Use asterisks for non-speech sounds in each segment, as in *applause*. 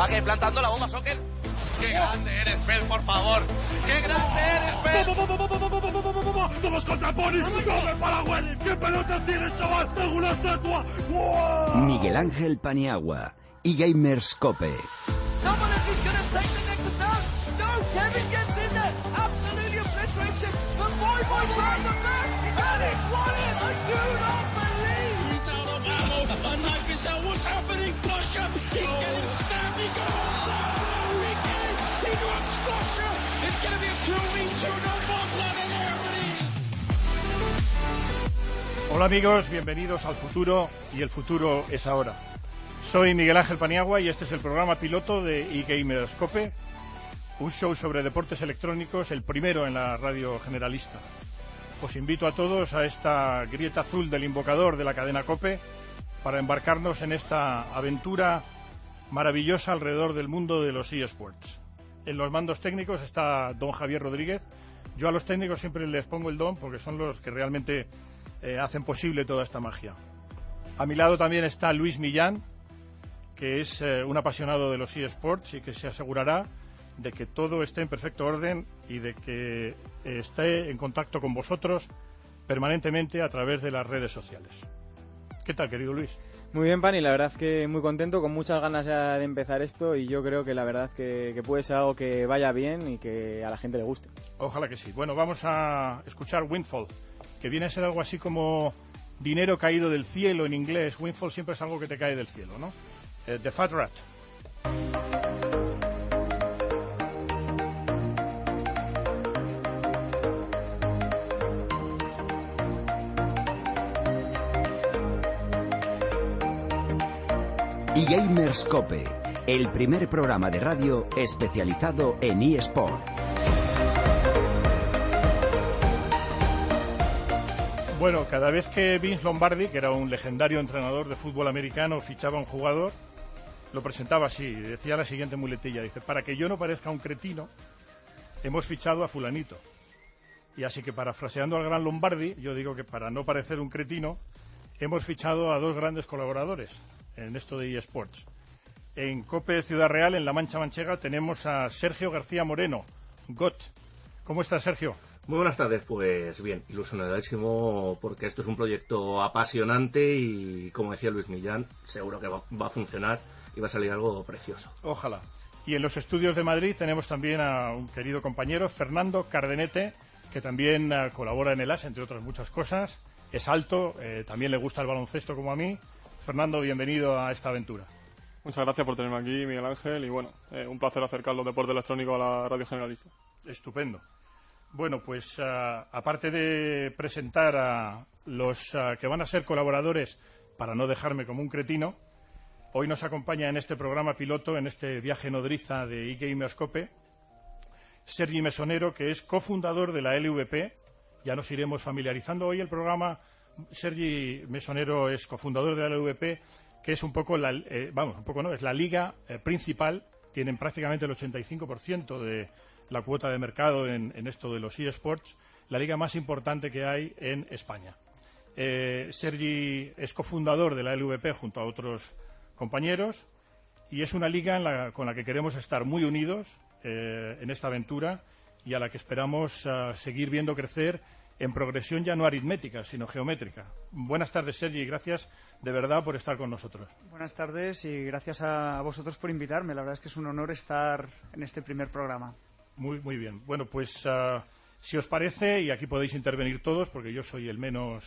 Va que plantando la bomba, Soccer. ¡Qué grande eres, por favor! ¡Qué grande eres, contra Pony! ¿Qué pelotas tienes, chaval? ¡Tengo una estatua! Miguel Ángel Paniagua y Gamers Cope. Hola amigos, bienvenidos al futuro y el futuro es ahora. Soy Miguel Ángel Paniagua y este es el programa piloto de eGamerscope, un show sobre deportes electrónicos, el primero en la radio generalista. Os invito a todos a esta grieta azul del invocador de la cadena Cope para embarcarnos en esta aventura maravillosa alrededor del mundo de los eSports. En los mandos técnicos está don Javier Rodríguez. Yo a los técnicos siempre les pongo el don porque son los que realmente eh, hacen posible toda esta magia. A mi lado también está Luis Millán, que es eh, un apasionado de los eSports y que se asegurará de que todo esté en perfecto orden y de que eh, esté en contacto con vosotros permanentemente a través de las redes sociales. ¿Qué tal, querido Luis? Muy bien, Pani, la verdad que muy contento, con muchas ganas ya de empezar esto y yo creo que la verdad que, que puede ser algo que vaya bien y que a la gente le guste. Ojalá que sí. Bueno, vamos a escuchar Windfall, que viene a ser algo así como dinero caído del cielo en inglés. Windfall siempre es algo que te cae del cielo, ¿no? Eh, The Fat Rat. Y Gamerscope, el primer programa de radio especializado en eSport. Bueno, cada vez que Vince Lombardi, que era un legendario entrenador de fútbol americano, fichaba a un jugador, lo presentaba así, decía la siguiente muletilla, dice, para que yo no parezca un cretino, hemos fichado a fulanito. Y así que parafraseando al gran Lombardi, yo digo que para no parecer un cretino, hemos fichado a dos grandes colaboradores en esto de eSports. En Cope Ciudad Real, en La Mancha Manchega, tenemos a Sergio García Moreno, GOT. ¿Cómo estás, Sergio? Muy buenas tardes, pues bien, ilusionadísimo porque esto es un proyecto apasionante y como decía Luis Millán, seguro que va, va, a funcionar y va a salir algo precioso. Ojalá. Y en los estudios de Madrid tenemos también a un querido compañero, Fernando Cardenete, que también uh, colabora en el AS, entre otras muchas cosas. Es alto, eh, también le gusta el baloncesto como a mí. Fernando, bienvenido a esta aventura. Muchas gracias por tenerme aquí, Miguel Ángel, y bueno, eh, un placer acercar los deportes electrónicos a la radio generalista. Estupendo. Bueno, pues uh, aparte de presentar a los uh, que van a ser colaboradores, para no dejarme como un cretino, hoy nos acompaña en este programa piloto, en este viaje nodriza de eGamerscope, Sergi Mesonero, que es cofundador de la LVP. Ya nos iremos familiarizando. Hoy el programa, Sergi Mesonero es cofundador de la LVP, que es un poco la, eh, vamos, un poco no, es la liga eh, principal. Tienen prácticamente el 85% de la cuota de mercado en, esto de los eSports, la liga más importante que hay en España. Eh, Sergi es cofundador de la LVP junto a otros compañeros y es una liga en la, con la que queremos estar muy unidos en esta aventura y a la que esperamos uh, seguir viendo crecer en progresión ya no aritmética, sino geométrica. Buenas tardes, Sergi, y gracias de verdad por estar con nosotros. Buenas tardes y gracias a vosotros por invitarme. La verdad es que es un honor estar en este primer programa. Muy, muy bien. Bueno, pues uh, si os parece, y aquí podéis intervenir todos, porque yo soy el menos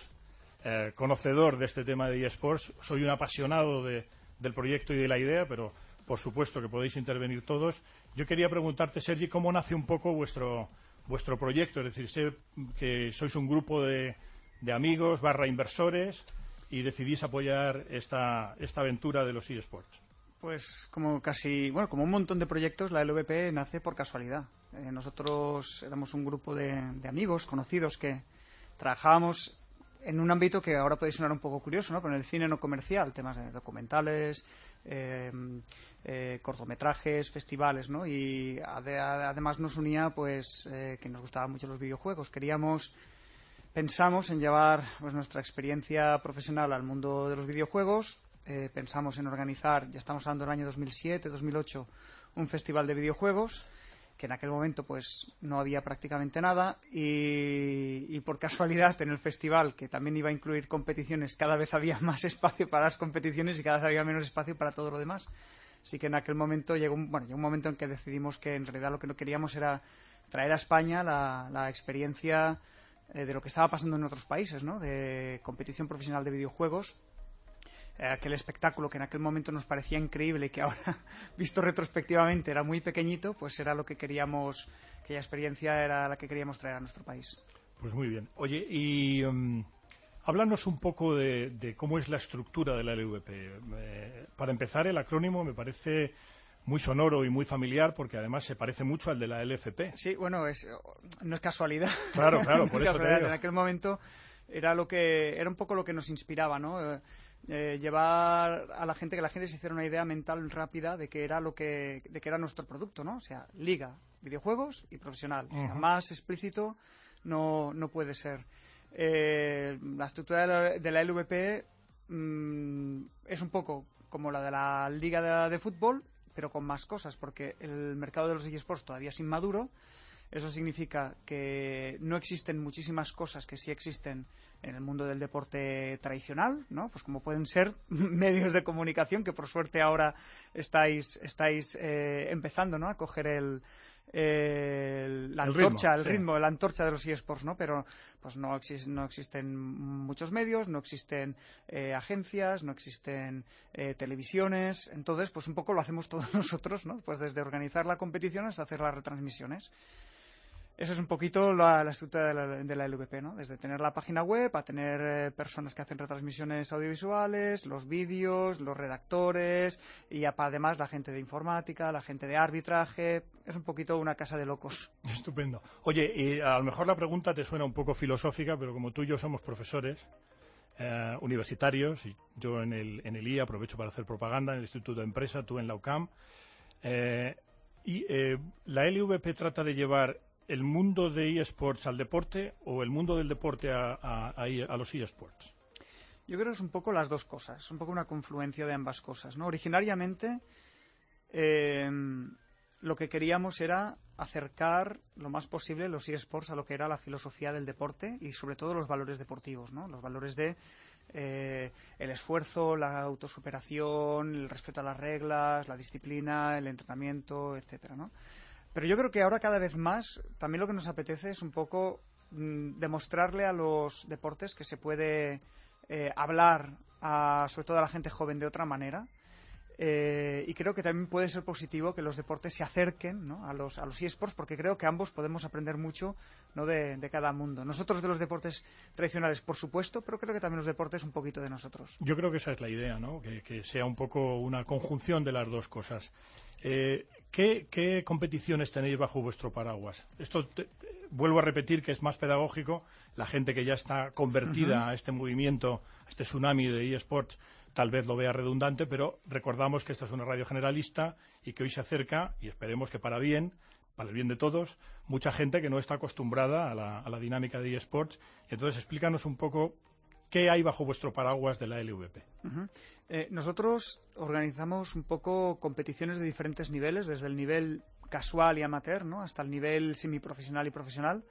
eh, conocedor de este tema de eSports, soy un apasionado de, del proyecto y de la idea, pero por supuesto que podéis intervenir todos. Yo quería preguntarte, Sergi, cómo nace un poco vuestro, vuestro proyecto. Es decir, sé que sois un grupo de, de amigos barra inversores y decidís apoyar esta, esta aventura de los eSports. Pues como casi, bueno, como un montón de proyectos, la LVP nace por casualidad. Eh, nosotros éramos un grupo de, de, amigos, conocidos, que trabajábamos en un ámbito que ahora puede sonar un poco curioso, ¿no? Pero en el cine no comercial, temas de documentales, eh, eh, cortometrajes, festivales, ¿no? Y ade además nos unía, pues, eh, que nos gustaban mucho los videojuegos. Queríamos, pensamos en llevar pues, nuestra experiencia profesional al mundo de los videojuegos eh, pensamos en organizar, ya estamos hablando del año 2007, 2008, un festival de videojuegos que en aquel momento pues no había prácticamente nada y, por casualidad en el festival que también iba a incluir competiciones cada vez había más espacio para las competiciones y cada vez había menos espacio para todo lo demás así que en aquel momento llegó un, bueno, llegó un momento en que decidimos que en realidad lo que no queríamos era traer a España la, experiencia eh, de lo que estaba pasando en otros países ¿no? de competición profesional de videojuegos aquel espectáculo que en aquel momento nos parecía increíble y que ahora, *laughs* visto retrospectivamente, era muy pequeñito, pues era lo que queríamos, aquella experiencia era la que queríamos traer a nuestro país. Pues muy bien. Oye, y um, háblanos un poco de, cómo es la estructura de la LVP. Eh, para empezar, el acrónimo me parece muy sonoro y muy familiar porque además se parece mucho al de la LFP. Sí, bueno, es, no es casualidad. Claro, claro, *laughs* por eso En aquel momento era lo que era un poco lo que nos inspiraba, ¿no? Eh, llevar a la gente que la gente se hiciera una idea mental rápida de que era lo que de que era nuestro producto, ¿no? O sea, liga, videojuegos y profesional. más explícito no, no puede ser. Eh, la estructura de la, LVP mm, es un poco como la de la liga de, fútbol, pero con más cosas, porque el mercado de los eSports todavía es inmaduro eso significa que no existen muchísimas cosas que sí existen en el mundo del deporte tradicional, ¿no? Pues como pueden ser *laughs* medios de comunicación que por suerte ahora estáis estáis eh, empezando, ¿no? A coger el, la antorcha, el ritmo, la antorcha de los eSports, ¿no? Pero pues no, no existen muchos medios, no existen eh, agencias, no existen eh, televisiones, entonces pues un poco lo hacemos *laughs* todos nosotros, ¿no? Pues desde organizar la competición hasta hacer las retransmisiones. Eso es un poquito la, estructura de la, de la, LVP, ¿no? Desde tener la página web a tener eh, personas que hacen retransmisiones audiovisuales, los vídeos, los redactores y además la gente de informática, la gente de arbitraje. Es un poquito una casa de locos. Estupendo. Oye, y a lo mejor la pregunta te suena un poco filosófica, pero como tú y yo somos profesores eh, universitarios, y yo en el, en el IA aprovecho para hacer propaganda en el Instituto de Empresa, tú en la UCAM, eh, y la LVP trata de llevar el mundo de eSports al deporte o el mundo del deporte a, los eSports? Yo creo que es un poco las dos cosas, es un poco una confluencia de ambas cosas. ¿no? Originariamente em, lo que queríamos era acercar lo más posible los eSports a lo que era la filosofía del deporte y sobre todo los valores deportivos, ¿no? los valores de eh, el esfuerzo, la autosuperación, el respeto a las reglas, la disciplina, el entrenamiento, etcétera, ¿no? Pero yo creo que ahora cada vez más también lo que nos apetece es un poco mm, demostrarle a los deportes que se puede eh, hablar a, sobre todo a la gente joven de otra manera. Eh, y creo que también puede ser positivo que los deportes se acerquen a los, a los eSports porque creo que ambos podemos aprender mucho ¿no? de, cada mundo. Nosotros de los deportes tradicionales, por supuesto, pero creo que también los deportes un poquito de nosotros. Yo creo que esa es la idea, ¿no? que, sea un poco una conjunción de las dos cosas. Eh, ¿qué, competiciones tenéis bajo vuestro paraguas? Esto vuelvo a repetir que es más pedagógico. La gente que ya está convertida a este movimiento, a este tsunami de eSports, tal vez lo vea redundante, pero recordamos que esta es una radio generalista y que hoy se acerca, y esperemos que para bien, para el bien de todos, mucha gente que no está acostumbrada a la, a la dinámica de eSports. Entonces, explícanos un poco ¿Qué hay bajo vuestro paraguas de la LVP? Eh, nosotros organizamos un poco competiciones de diferentes niveles, desde el nivel casual y amateur hasta el nivel semiprofesional y profesional.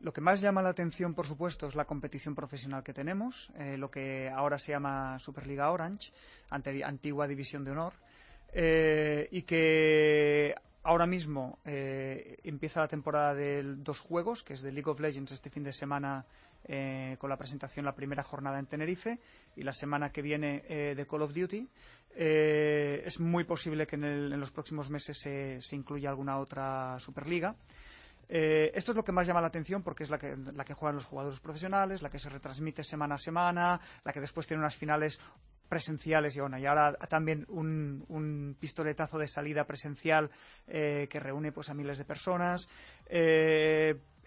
Lo que más llama la atención, por supuesto, es la competición profesional que tenemos, eh, lo que ahora se llama Superliga Orange, antigua División de Honor, eh, y que ahora mismo empieza la temporada de dos juegos, que es de League of Legends este fin de semana eh, con la presentación la primera jornada en Tenerife y la semana que viene eh, de Call of Duty. Eh, es muy posible que en, los próximos meses se, incluya alguna otra Superliga. esto es lo que más llama la atención porque es la que, la que juegan los jugadores profesionales, la que se retransmite semana a semana, la que después tiene unas finales presenciales y, bueno, y ahora también un, pistoletazo de salida presencial que reúne pues a miles de personas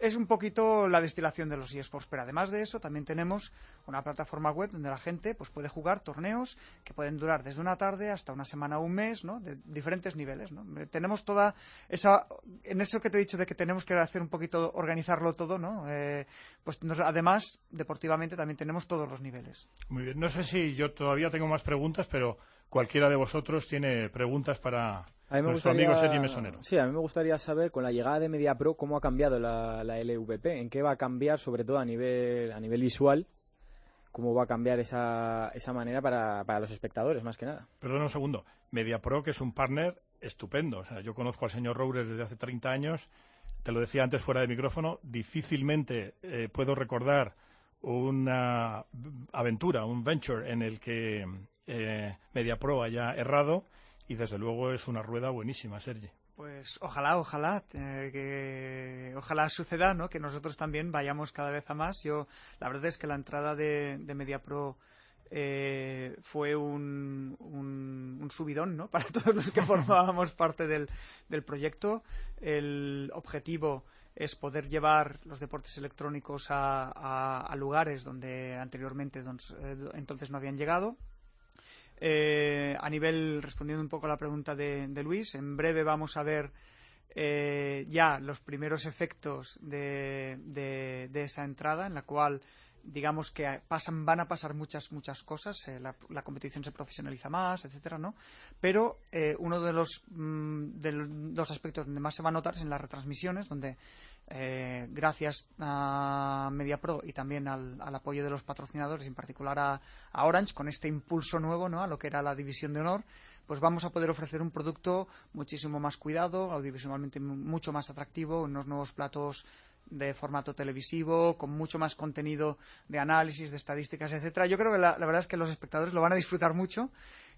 es un poquito la destilación de los eSports, pero además de eso también tenemos una plataforma web donde la gente pues puede jugar torneos que pueden durar desde una tarde hasta una semana o un mes, ¿no? De diferentes niveles, ¿no? Eh, tenemos toda esa en eso que te he dicho de que tenemos que hacer un poquito organizarlo todo, ¿no? Eh, pues además deportivamente también tenemos todos los niveles. Muy bien, no sé si yo todavía tengo más preguntas, pero cualquiera de vosotros tiene preguntas para nuestro amigo Sergi Mesonero. Sí, a mí me gustaría saber con la llegada de MediaPro cómo ha cambiado la, LVP, en qué va a cambiar sobre todo a nivel, a nivel visual, cómo va a cambiar esa, esa manera para, para los espectadores, más que nada. Perdona un segundo. MediaPro, que es un partner estupendo. O sea, yo conozco al señor Roures desde hace 30 años. Te lo decía antes fuera de micrófono. Difícilmente eh, puedo recordar una aventura, un venture en el que eh, MediaPro haya errado y desde luego es una rueda buenísima, Sergi. Pues ojalá, ojalá, eh, que ojalá suceda, ¿no? Que nosotros también vayamos cada vez a más. Yo, la verdad es que la entrada de, de MediaPro eh, fue un, un, subidón, ¿no? *laughs* Para todos los que formábamos *laughs* parte del, del proyecto. El objetivo es poder llevar los deportes electrónicos a, a, lugares donde anteriormente eh, entonces no habían llegado eh, a nivel, respondiendo un poco a la pregunta de, Luis, en breve vamos a ver eh, ya los primeros efectos de, esa entrada, en la cual digamos que pasan, van a pasar muchas muchas cosas, eh, la, competición se profesionaliza más, etcétera, ¿no? Pero uno de los, mm, de los aspectos donde más se va a notar es en las retransmisiones, donde eh, gracias a MediaPro y también al, apoyo de los patrocinadores, en particular a, Orange, con este impulso nuevo ¿no? a lo que era la división de honor, pues vamos a poder ofrecer un producto muchísimo más cuidado, audiovisualmente mucho más atractivo, unos nuevos platos de formato televisivo, con mucho más contenido de análisis, de estadísticas, etcétera. Yo creo que la, verdad es que los espectadores lo van a disfrutar mucho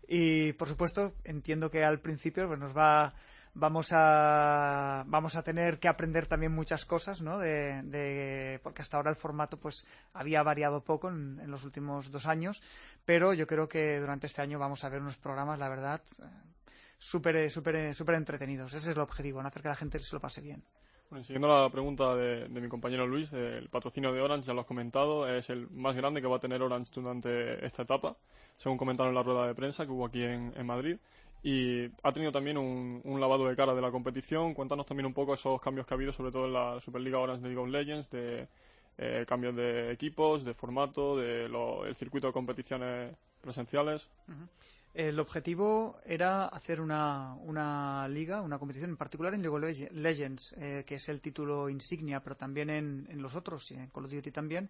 y, por supuesto, entiendo que al principio pues, nos va vamos a vamos a tener que aprender también muchas cosas ¿no? de, porque hasta ahora el formato pues había variado poco en, los últimos dos años pero yo creo que durante este año vamos a ver unos programas la verdad súper súper súper entretenidos. Ese es el objetivo hacer que la gente se lo pase bien. Siguiendo la pregunta de, mi compañero Luis, el patrocinio de Orange, ya lo has comentado, es el más grande que va a tener Orange durante esta etapa, según comentaron en la rueda de prensa que hubo aquí en Madrid y ha tenido también un, lavado de cara de la competición. Cuéntanos también un poco esos cambios que ha habido, sobre todo en la Superliga Orange de League of Legends, de eh, cambios de equipos, de formato, del el circuito de competiciones presenciales. El objetivo era hacer una, una, liga, una competición en particular en League of Legends, eh, que es el título insignia, pero también en, en los otros, en Call of Duty también,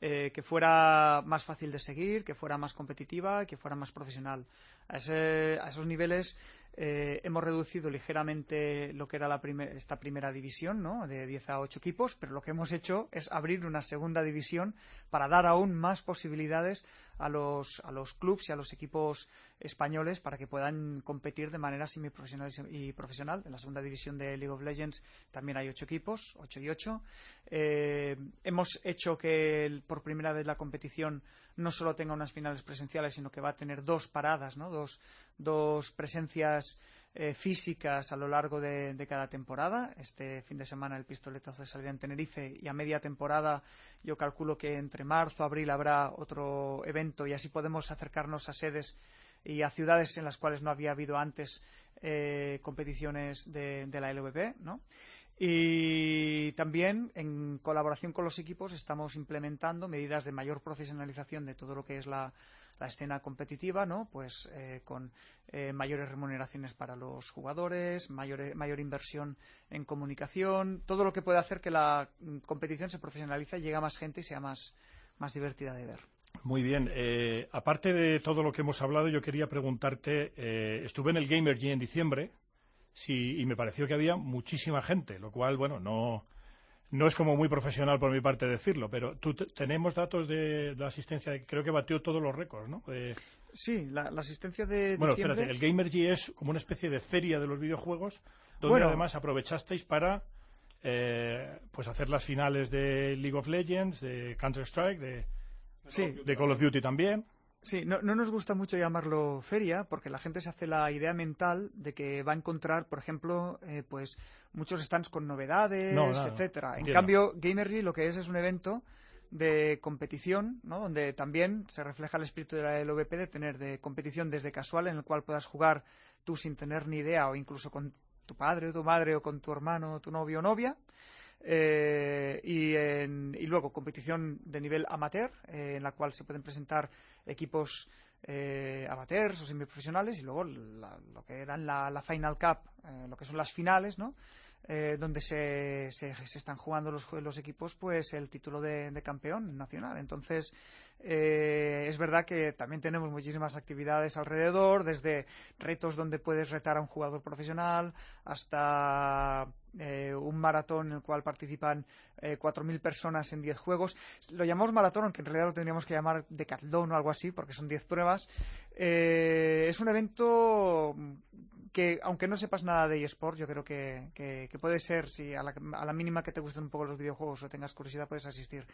eh, que fuera más fácil de seguir, que fuera más competitiva, que fuera más profesional. A, esos niveles eh, hemos reducido ligeramente lo que era la esta primera división, ¿no? de 10 a 8 equipos, pero lo que hemos hecho es abrir una segunda división para dar aún más posibilidades a los, a los clubs y a los equipos españoles para que puedan competir de manera semiprofesional y profesional. En la segunda división de League of Legends también hay 8 equipos, 8 y 8. Eh, hemos hecho que por primera vez la competición no solo tenga unas finales presenciales, sino que va a tener dos paradas, ¿no? dos, dos presencias eh, físicas a lo largo de, cada temporada. Este fin de semana el pistoletazo de salida en Tenerife y a media temporada yo calculo que entre marzo, abril habrá otro evento y así podemos acercarnos a sedes y a ciudades en las cuales no había habido antes eh, competiciones de, la LVP. Y también, en colaboración con los equipos, estamos implementando medidas de mayor profesionalización de todo lo que es la, escena competitiva, ¿no? Pues eh, con eh, mayores remuneraciones para los jugadores, mayor, mayor inversión en comunicación, todo lo que puede hacer que la mm, competición se profesionalice, llegue a más gente y sea más, más divertida de ver. Muy bien. Eh, aparte de todo lo que hemos hablado, yo quería preguntarte, estuve en el Gamer G en diciembre, sí, y me pareció que había muchísima gente, lo cual, bueno, no, no es como muy profesional por mi parte decirlo, pero tú tenemos datos de, la asistencia, creo que batió todos los récords, ¿no? sí, la, asistencia de Bueno, espérate, el Gamergy es como una especie de feria de los videojuegos, donde además aprovechasteis para eh, pues hacer las finales de League of Legends, de Counter-Strike, de, de Call of Duty también. Sí, no, no, nos gusta mucho llamarlo feria porque la gente se hace la idea mental de que va a encontrar, por ejemplo, eh, pues muchos stands con novedades, etcétera. En cambio, Gamergy lo que es es un evento de competición, ¿no? donde también se refleja el espíritu de la LVP de tener de competición desde casual en el cual puedas jugar tú sin tener ni idea o incluso con tu padre o tu madre o con tu hermano o tu novio o novia eh, y, luego competición de nivel amateur, eh, en la cual se pueden presentar equipos eh, amateurs o semiprofesionales y luego lo que eran la, Final Cup, lo que son las finales, ¿no? Donde se, se, están jugando los, los, equipos pues el título de, de campeón nacional. Entonces, eh, es verdad que también tenemos muchísimas actividades alrededor, desde retos donde puedes retar a un jugador profesional hasta eh, un maratón en el cual participan eh, 4.000 personas en 10 juegos. Lo llamamos maratón, aunque en realidad lo tendríamos que llamar decatlón o algo así, porque son 10 pruebas. Eh, es un evento que, aunque no sepas nada de eSports, yo creo que, puede ser, si a la, a la, mínima que te gusten un poco los videojuegos o tengas curiosidad, puedes asistir.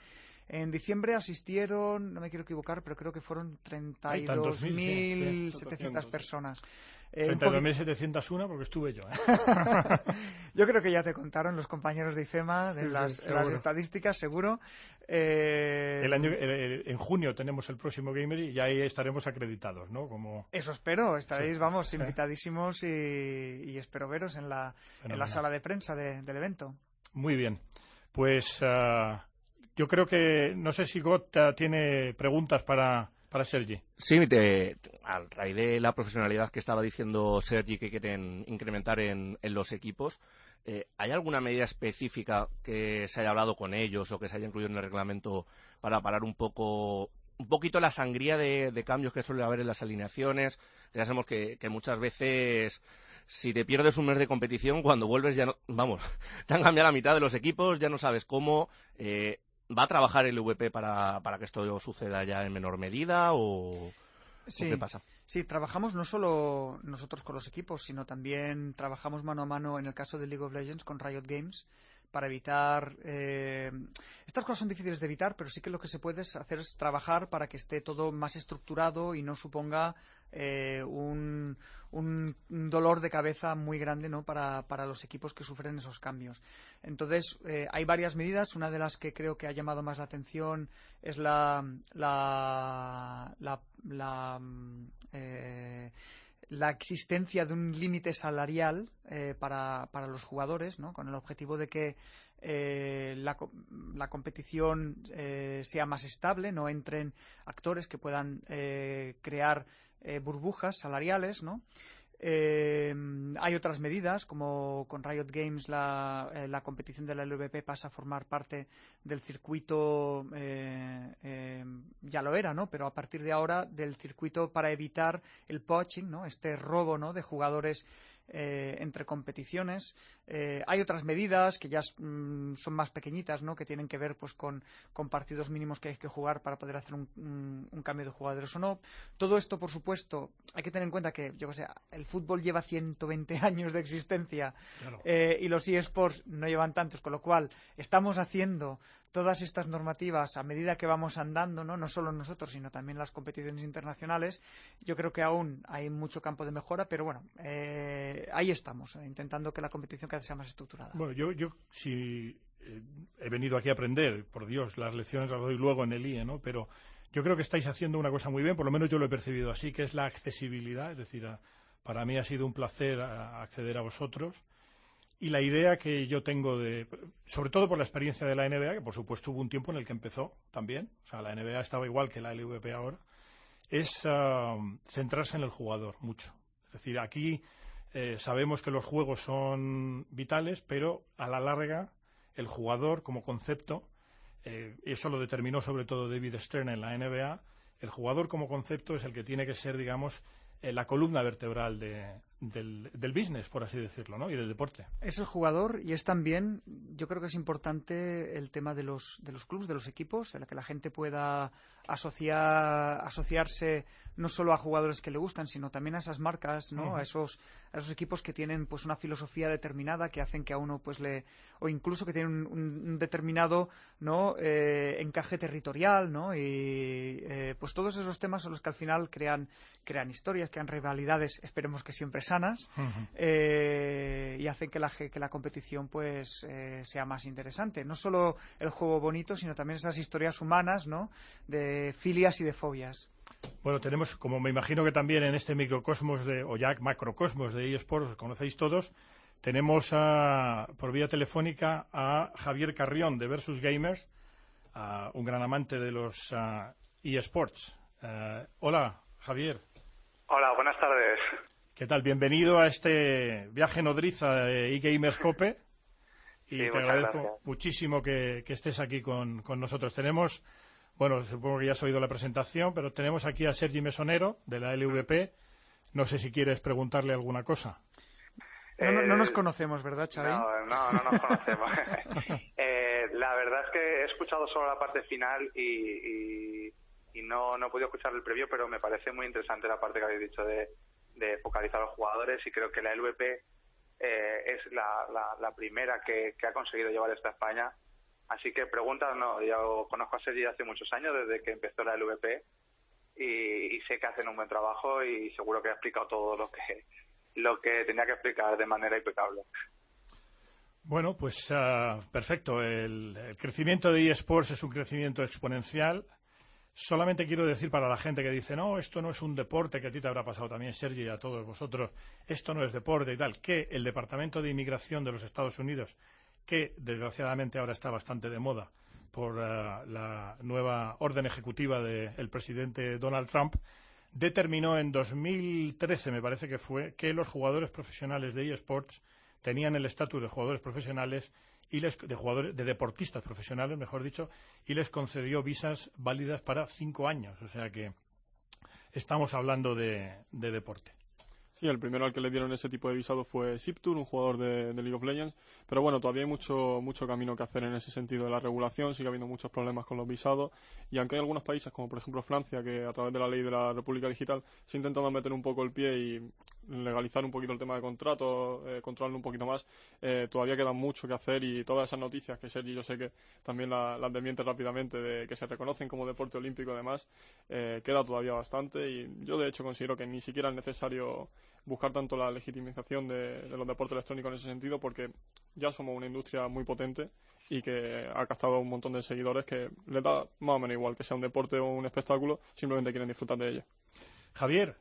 En diciembre asistieron, no me quiero equivocar, pero creo que fueron 32.700 personas. Eh, 32.701 porque estuve yo. ¿eh? *laughs* yo creo que ya te contaron los compañeros de IFEMA, de las, estadísticas, seguro. Eh, el año, en junio tenemos el próximo Gamer y ahí estaremos acreditados, ¿no? Como... Eso espero, estaréis, vamos, *laughs* invitadísimos y, espero veros en la, en la sala de prensa del evento. Muy bien. Pues ah, yo creo que, no sé si Gota tiene preguntas para, para Sergi. Sí, a raíz de la profesionalidad que estaba diciendo Sergi que quieren incrementar en, los equipos, eh, ¿hay alguna medida específica que se haya hablado con ellos o que se haya incluido en el reglamento para parar un poco un poquito la sangría de, cambios que suele haber en las alineaciones. Ya sabemos que, muchas veces si te pierdes un mes de competición, cuando vuelves ya no, vamos, *laughs* te han cambiado la mitad de los equipos, ya no sabes cómo. Eh, ¿Va a trabajar el VP para, para que esto suceda ya en menor medida o, qué pasa? Sí, trabajamos no solo nosotros con los equipos, sino también trabajamos mano a mano en el caso de League of Legends con Riot Games para evitar. Eh, estas cosas son difíciles de evitar, pero sí que lo que se puede hacer es trabajar para que esté todo más estructurado y no suponga eh, un, dolor de cabeza muy grande ¿no? para, para, los equipos que sufren esos cambios. Entonces, eh, hay varias medidas. Una de las que creo que ha llamado más la atención es la. la, la, la la existencia de un límite salarial eh, para, para, los jugadores, ¿no? con el objetivo de que eh, la, la, competición eh, sea más estable, no entren actores que puedan crear burbujas salariales, ¿no? Eh, hay otras medidas, como con Riot Games la, eh, la, competición de la LVP pasa a formar parte del circuito, eh, ya lo era, ¿no? Pero a partir de ahora del circuito para evitar el poaching, ¿no? Este robo, ¿no? De jugadores eh, entre competiciones. Eh, hay otras medidas que ya mm, son más pequeñitas, ¿no? que tienen que ver pues, con, partidos mínimos que hay que jugar para poder hacer un, cambio de jugadores o no. Todo esto, por supuesto, hay que tener en cuenta que, yo que sé, el fútbol lleva 120 *laughs* años de existencia eh, y los eSports no llevan tantos, con lo cual estamos haciendo todas estas normativas a medida que vamos andando, ¿no? no solo nosotros, sino también las competiciones internacionales, yo creo que aún hay mucho campo de mejora, pero bueno, eh, ahí estamos, eh, intentando que la competición cada vez sea más estructurada. Bueno, yo, yo si eh, he venido aquí a aprender, por Dios, las lecciones las doy luego en el IE, ¿no? Pero yo creo que estáis haciendo una cosa muy bien, por lo menos yo lo he percibido así, que es la accesibilidad, es decir, para mí ha sido un placer acceder a vosotros y la idea que yo tengo de, sobre todo por la experiencia de la NBA, que por supuesto hubo un tiempo en el que empezó también, o sea, la NBA estaba igual que la LVP ahora, es ah, centrarse en el jugador mucho. Es decir, aquí eh, sabemos que los juegos son vitales, pero a la larga el jugador como concepto, eh, eso lo determinó sobre todo David Stern en la NBA, el jugador como concepto es el que tiene que ser, digamos, eh, la columna vertebral de, del, del, business, por así decirlo, ¿no? y del deporte. Es el jugador y es también, yo creo que es importante el tema de los, de los clubes, de los equipos, de la que la gente pueda asociar, asociarse no solo a jugadores que le gustan, sino también a esas marcas, ¿no? a, esos, a esos equipos que tienen pues una filosofía determinada que hacen que a uno pues le o incluso que tienen un, determinado no eh, encaje territorial, ¿no? Y eh, pues todos esos temas son los que al final crean crean historias, crean rivalidades, esperemos que siempre sanas eh, y hacen que la que la competición pues sea más interesante. No solo el juego bonito, sino también esas historias humanas, ¿no? De filias y de fobias. Bueno, tenemos, como me imagino que también en este microcosmos de, o ya macrocosmos de eSports, conocéis todos, tenemos por vía telefónica a Javier Carrión de Versus Gamers, un gran amante de los eSports. Eh, hola, Javier. Hola, buenas tardes. ¿Qué tal? Bienvenido a este viaje nodriza de eGamerscope. Y te agradezco muchísimo que, estés aquí con, con nosotros. Tenemos bueno, supongo que ya has oído la presentación, pero tenemos aquí a Sergi Mesonero, de la LVP. No sé si quieres preguntarle alguna cosa. No, nos eh, conocemos, ¿verdad, Xavi? No, no, no nos conocemos. *laughs* Eh, la verdad es que he escuchado solo la parte final y, no, no he podido escuchar el previo, pero me parece muy interesante la parte que habéis dicho de, focalizar a los jugadores y creo que la LVP eh, es la, primera que, ha conseguido llevar esto a España Así que preguntas, no, yo conozco a Sergi hace muchos años, desde que empezó la LVP, y, sé que hacen un buen trabajo y seguro que ha explicado todo lo que, lo que tenía que explicar de manera impecable. Bueno, pues ah, perfecto. El, el, crecimiento de eSports es un crecimiento exponencial. Solamente quiero decir para la gente que dice, no, esto no es un deporte, que a ti te habrá pasado también, Sergi, y a todos vosotros, esto no es deporte y tal, que el Departamento de Inmigración de los Estados Unidos que desgraciadamente ahora está bastante de moda por eh, la nueva orden ejecutiva del presidente Donald Trump, determinó en 2013, me parece que fue, que los jugadores profesionales de eSports tenían el estatus de jugadores profesionales y les, de jugadores de deportistas profesionales, mejor dicho, y les concedió visas válidas para cinco años. O sea que estamos hablando de deporte. Sí, el primero al que le dieron ese tipo de visado fue Siptur, un jugador de, League of Legends. Pero bueno, todavía hay mucho, mucho camino que hacer en ese sentido de la regulación. Sigue habiendo muchos problemas con los visados. Y aunque hay algunos países, como por ejemplo Francia, que a través de la ley de la República Digital se ha intentado meter un poco el pie y legalizar un poquito el tema de contratos, eh, controlarlo un poquito más, eh, todavía queda mucho que hacer y todas esas noticias que Sergi yo sé que también las la desmiente rápidamente de que se reconocen como deporte olímpico además, eh, queda todavía bastante y yo de hecho considero que ni siquiera es necesario buscar tanto la legitimización de, los deportes electrónicos en ese sentido porque ya somos una industria muy potente y que ha captado un montón de seguidores que les da más o menos igual que sea un deporte o un espectáculo, simplemente quieren disfrutar de ello. Javier,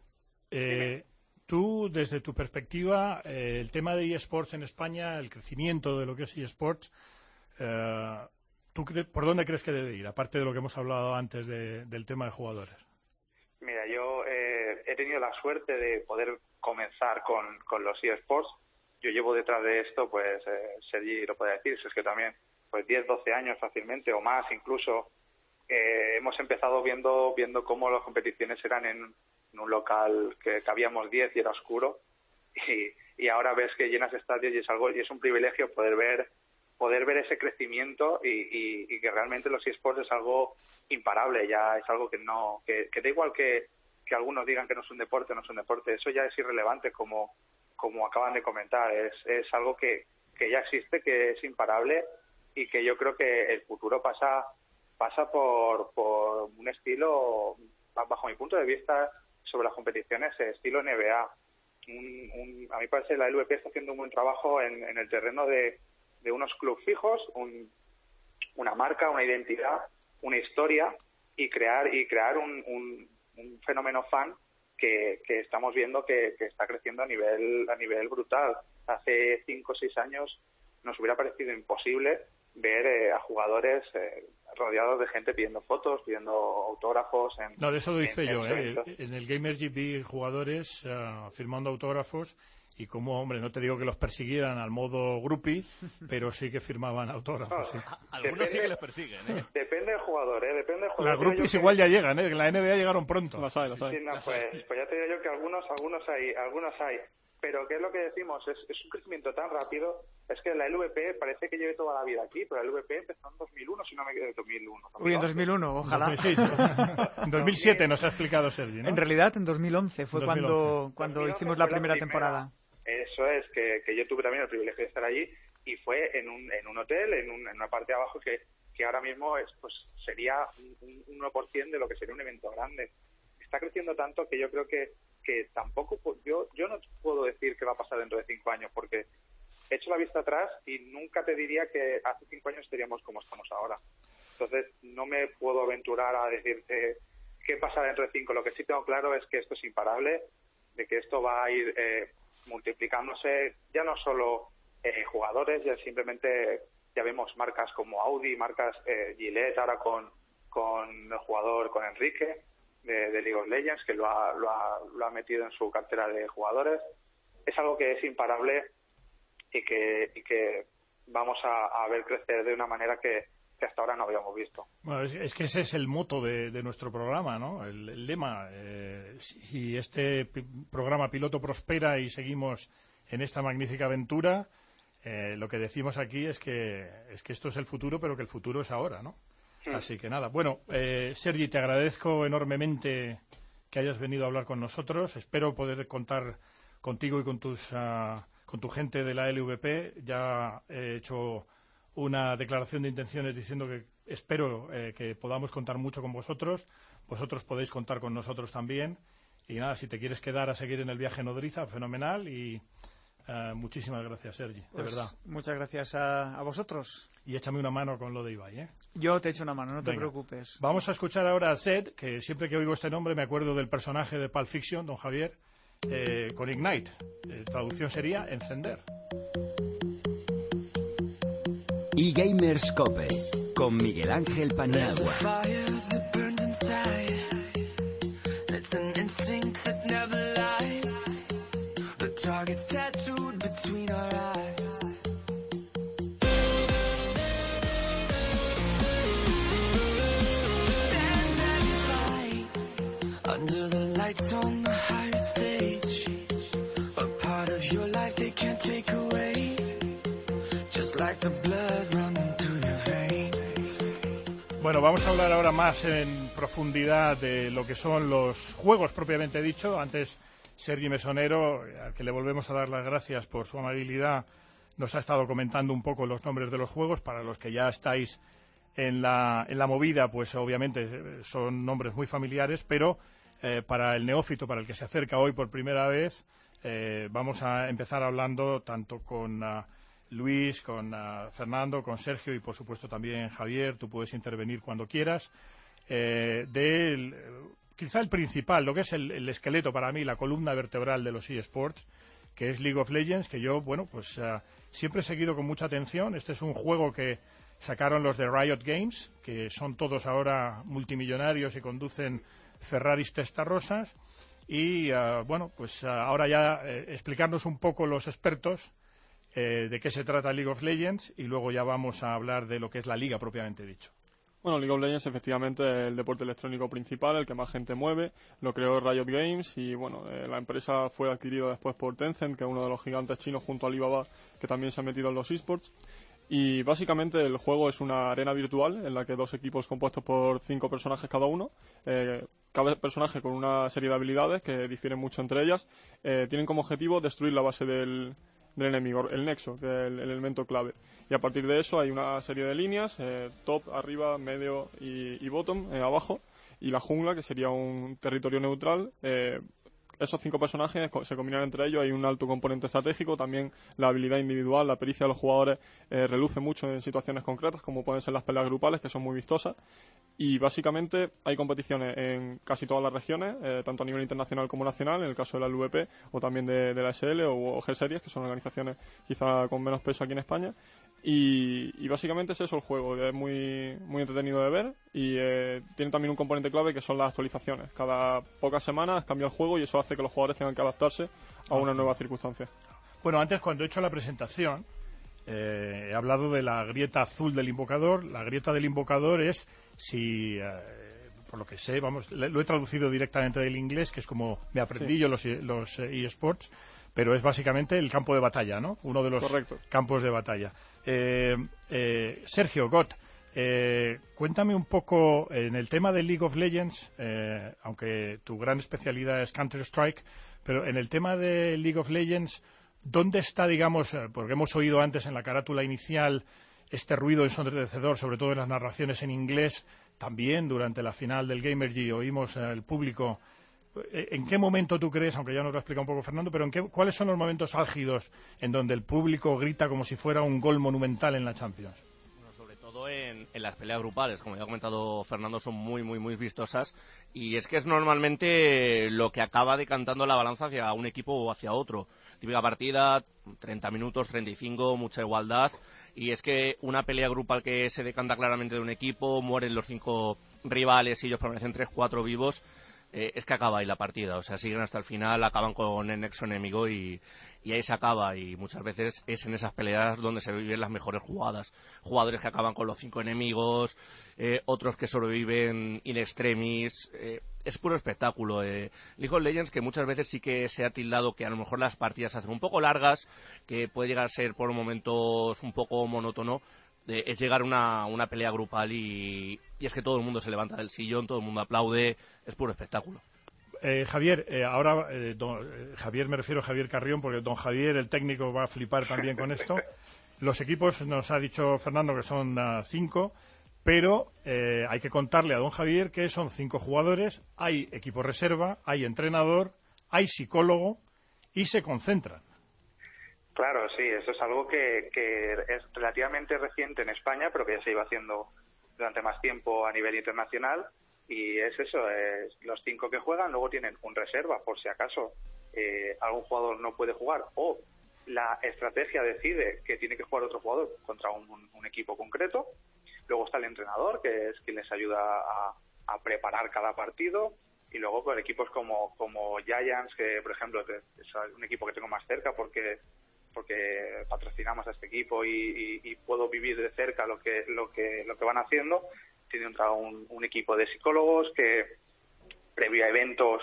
eh, tú, desde tu perspectiva, eh, el tema de eSports en España, el crecimiento de lo que es eSports, eh, ¿tú ¿por dónde crees que debe ir? Aparte de lo que hemos hablado antes del tema de jugadores. Mira, yo he tenido la suerte de poder comenzar con, con los eSports. Yo llevo detrás de esto, pues eh, Sergi lo puede decir, es que también pues 10, 12 años fácilmente o más incluso. Eh, hemos empezado viendo viendo cómo las competiciones eran en, un local que cabíamos 10 y era oscuro y, y ahora ves que llenas estadios y es algo y es un privilegio poder ver poder ver ese crecimiento y, y, que realmente los eSports es algo imparable ya es algo que no que, que da igual que que algunos digan que no es un deporte, no es un deporte, eso ya es irrelevante como, como acaban de comentar, es, es algo que, que ya existe, que es imparable y que yo creo que el futuro pasa pasa por, por un estilo, bajo mi punto de vista, sobre las competiciones, estilo NBA. Un, a mí parece que la LVP está haciendo un buen trabajo en, el terreno de, unos clubes fijos, un, una marca, una identidad, una historia y crear y crear un, un fenómeno fan que, que estamos viendo que, que, está creciendo a nivel, a nivel brutal. Hace cinco o seis años nos hubiera parecido imposible ver eh, a jugadores eh, rodeados de gente pidiendo fotos, pidiendo autógrafos. En, no, de eso lo hice yo. En, eh. en el Gamers GP jugadores firmando autógrafos y como, hombre, no te digo que los persiguieran al modo groupie, *laughs* pero sí que firmaban autógrafos. Algunos sí que les persiguen, ¿eh? *laughs* Depende del jugador, ¿eh? Depende del jugador. Las groupies igual ya llegan, ¿eh? En la NBA llegaron pronto. Pues, pues, ya te digo yo que algunos, algunos hay, algunos hay. Pero ¿qué es lo que decimos? Es, es un crecimiento tan rápido. Es que la LVP parece que lleve toda la vida aquí, pero la LVP empezó en 2001, si no me equivoco, en 2001. Uy, en 2001, ojalá. 2006, *laughs* en 2007 nos ha explicado Sergi, ¿no? En realidad, en 2011 fue 2011. cuando, cuando 2011 hicimos la primera temporada. Eso es, que, que yo tuve también el privilegio de estar allí y fue en un, en un hotel, en, un- en una parte de abajo que, que ahora mismo es, pues sería un, un 1% de lo que sería un evento grande. Está creciendo tanto que yo creo que, que tampoco, yo, yo no puedo decir qué va a pasar dentro de cinco años porque he hecho la vista atrás y nunca te diría que hace cinco años estaríamos como estamos ahora. Entonces no me puedo aventurar a decirte qué pasa dentro de cinco. Lo que sí tengo claro es que esto es imparable, de que esto va a ir eh, multiplicándose ya no solo eh, jugadores, ya simplemente ya vemos marcas como Audi, marcas eh, Gillette ahora con, con el jugador, con Enrique de, de League of Legends, que lo ha, lo, ha, lo ha metido en su cartera de jugadores. Es algo que es imparable y que, vamos a, ver crecer de una manera que, hasta ahora no habíamos visto. Bueno, es, que ese es el moto de, nuestro programa, ¿no? El, lema. eh, si este programa piloto prospera y seguimos en esta magnífica aventura, eh, lo que decimos aquí es que, es que esto es el futuro, pero que el futuro es ahora, ¿no? Así que nada. Bueno, eh, Sergi, te agradezco enormemente que hayas venido a hablar con nosotros. Espero poder contar contigo y con tus ah, con tu gente de la LVP. Ya he hecho una declaración de intenciones diciendo que espero eh, que podamos contar mucho con vosotros. Vosotros podéis contar con nosotros también. Y nada, si te quieres quedar a seguir en el viaje nodriza, fenomenal. Y eh, muchísimas gracias, Sergi, de Pues, verdad. Muchas gracias a, a vosotros. Y échame una mano con lo de Ibai, ¿eh? Yo te echo una mano, no te preocupes. Vamos a escuchar ahora a Zed, que siempre que oigo este nombre me acuerdo del personaje de Pulp Fiction, don Javier, eh, con Ignite. Eh, traducción sería encender. eGamers Cope con Miguel Ángel Paniagua. Bueno, vamos a hablar ahora más en profundidad de lo que son los juegos propiamente dicho. Antes, Sergi Mesonero, al que le volvemos a dar las gracias por su amabilidad, nos ha estado comentando un poco los nombres de los juegos. Para los que ya estáis en la, en la movida, pues obviamente eh, son nombres muy familiares, pero eh, para el neófito, para el que se acerca hoy por primera vez, eh, vamos a empezar hablando tanto con ah, Luis, con ah, Fernando, con Sergio y por supuesto también Javier, tú puedes intervenir cuando quieras, eh, quizá el principal, lo que es el, el esqueleto para mí, la columna vertebral de los eSports, que es League of Legends, que yo, bueno, pues ah, siempre he seguido con mucha atención. Este es un juego que sacaron los de Riot Games, que son todos ahora multimillonarios y conducen Ferraris testarrosas. Y ah, bueno, pues ah, ahora ya eh, explicarnos un poco los expertos eh, de qué se trata League of Legends y luego ya vamos a hablar de lo que es la liga propiamente dicho. Bueno, League of Legends efectivamente es el deporte electrónico principal, el que más gente mueve. Lo creó Riot Games y bueno, eh, la empresa fue adquirida después por Tencent, que es uno de los gigantes chinos junto a Alibaba, que también se ha metido en los esports. Y básicamente el juego es una arena virtual en la que dos equipos compuestos por cinco personajes cada uno, eh, cada personaje con una serie de habilidades que difieren mucho entre ellas, eh, tienen como objetivo destruir la base del, enemigo, el nexo, que es el, el elemento clave. Y a partir de eso hay una serie de líneas, eh, top, arriba, medio y, y bottom, eh, abajo, y la jungla, que sería un territorio neutral. Esos cinco personajes se combinan entre ellos, hay un alto componente estratégico, también la habilidad individual, la pericia de los jugadores eh, reluce mucho en situaciones concretas, como pueden ser las peleas grupales, que son muy vistosas. Y básicamente hay competiciones en casi todas las regiones, eh, tanto a nivel internacional como nacional, en el caso de la LVP o también de, la SL o, o G Series, que son organizaciones quizá con menos peso aquí en España. Y, y básicamente es eso el juego, es muy, muy entretenido de ver y eh, tiene también un componente clave que son las actualizaciones. Cada pocas semanas cambia el juego y eso hace que los jugadores tengan que adaptarse a una nueva circunstancia. Bueno, antes cuando he hecho la presentación eh, he hablado de la grieta azul del invocador. La grieta del invocador es si, eh, por lo que sé, vamos, lo he traducido directamente del inglés, que es como me aprendí Sí. yo los, los eh, eSports, pero es básicamente el campo de batalla, ¿no? Uno de los Correcto. campos de batalla. Eh, eh, Sergio Gott, eh, cuéntame un poco en el tema de League of Legends, eh, aunque tu gran especialidad es Counter-Strike, pero en el tema de League of Legends, ¿dónde está, digamos, eh, porque hemos oído antes en la carátula inicial este ruido ensordecedor, sobre todo en las narraciones en inglés, también durante la final del Gamergy oímos al público. eh, ¿En qué momento tú crees, aunque ya nos lo ha explicado un poco Fernando, pero en qué, cuáles son los momentos álgidos en donde el público grita como si fuera un gol monumental en la Champions? En, en las peleas grupales, como ya ha comentado Fernando, son muy, muy, muy vistosas. Y es que es normalmente lo que acaba decantando la balanza hacia un equipo o hacia otro. Típica partida, 30 minutos, 35, mucha igualdad. Y es que una pelea grupal que se decanta claramente de un equipo, mueren los cinco rivales y ellos permanecen 3-4 vivos. Eh, es que acaba ahí la partida. O sea, siguen hasta el final, acaban con el nexo enemigo y, ahí se acaba. Y muchas veces es en esas peleas donde se viven las mejores jugadas. Jugadores que acaban con los cinco enemigos, eh, otros que sobreviven in extremis. eh, es puro espectáculo. Eh. League of Legends que muchas veces sí que se ha tildado que a lo mejor las partidas se hacen un poco largas, que puede llegar a ser por momentos un poco monótono. Es llegar a una, una pelea grupal y, y es que todo el mundo se levanta del sillón, todo el mundo aplaude, es puro espectáculo. Eh, Javier, eh, ahora, eh, don- eh, Javier me refiero a Javier Carrión, porque don Javier, el técnico, va a flipar también con esto. Los equipos, nos ha dicho Fernando que son ah, cinco, pero eh, hay que contarle a don Javier que son cinco jugadores, hay equipo reserva, hay entrenador, hay psicólogo y se concentran. Claro, sí, eso es algo que, que es relativamente reciente en España, pero que ya se iba haciendo durante más tiempo a nivel internacional. Y es eso, es los cinco que juegan luego tienen un reserva por si acaso eh, algún jugador no puede jugar o la estrategia decide que tiene que jugar otro jugador contra un, equipo concreto. Luego está el entrenador, que es quien les ayuda a, preparar cada partido. Y luego con equipos como, como Giants, que por ejemplo es un equipo que tengo más cerca porque porque patrocinamos a este equipo y, puedo vivir de cerca lo que lo que lo que van haciendo. Tiene un, un equipo de psicólogos que previo a eventos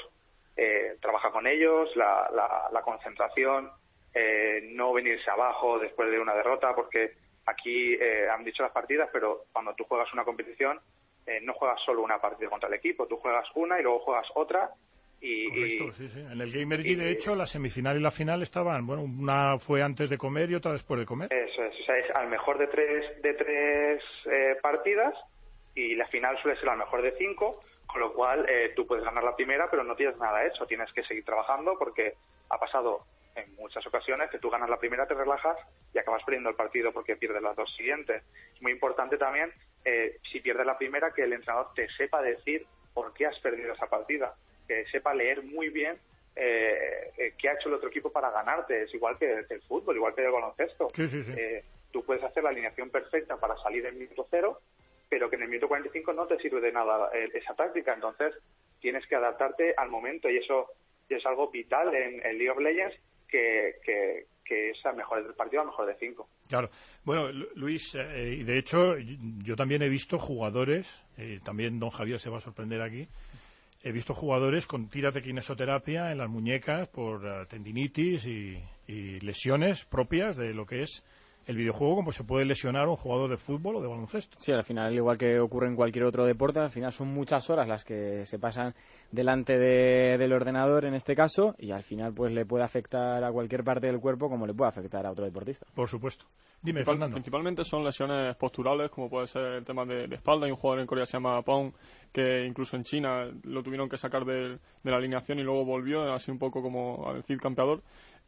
eh, trabaja con ellos la, la, la concentración eh, no venirse abajo después de una derrota porque aquí eh, han dicho las partidas pero cuando tú juegas una competición eh, no juegas solo una partida contra el equipo tú juegas una y luego juegas otra y, sí, sí. En el Gamergy, de hecho, la semifinal y la final estaban, bueno, una fue antes de comer y otra después de comer. Eso es, o sea, es al mejor de tres, de tres eh, partidas y la final suele ser al mejor de cinco, con lo cual eh, tú puedes ganar la primera, pero no tienes nada hecho, tienes que seguir trabajando porque ha pasado en muchas ocasiones que tú ganas la primera, te relajas y acabas perdiendo el partido porque pierdes las dos siguientes. Es muy importante también, eh, si pierdes la primera, que el entrenador te sepa decir por qué has perdido esa partida, que sepa leer muy bien eh, eh, qué ha hecho el otro equipo para ganarte. Es igual que, el fútbol, igual que el baloncesto. Sí, sí, sí. Eh, tú puedes hacer la alineación perfecta para salir en minuto cero, pero que en el minuto 45 no te sirve de nada eh, esa táctica. Entonces tienes que adaptarte al momento y eso es algo vital en, en League of Legends que, que, que es al mejor del partido, al mejor de cinco. Claro. Bueno, Lu- Luis, eh, y de hecho, yo también he visto jugadores, eh, también don Javier se va a sorprender aquí, he visto jugadores con tiras de kinesoterapia en las muñecas por eh, tendinitis y, y lesiones propias de lo que es el videojuego, como se puede lesionar un jugador de fútbol o de baloncesto. Sí, al final, igual que ocurre en cualquier otro deporte, al final son muchas horas las que se pasan delante de- del ordenador en este caso y al final pues le puede afectar a cualquier parte del cuerpo como le puede afectar a otro deportista. Por supuesto. Dime, Principal- Fernando. Principalmente son lesiones posturales, como puede ser el tema de, de espalda. Hay un jugador en Corea que se llama Pong, que incluso en China lo tuvieron que sacar del- de, la alineación y luego volvió, así un poco como el Cid campeador.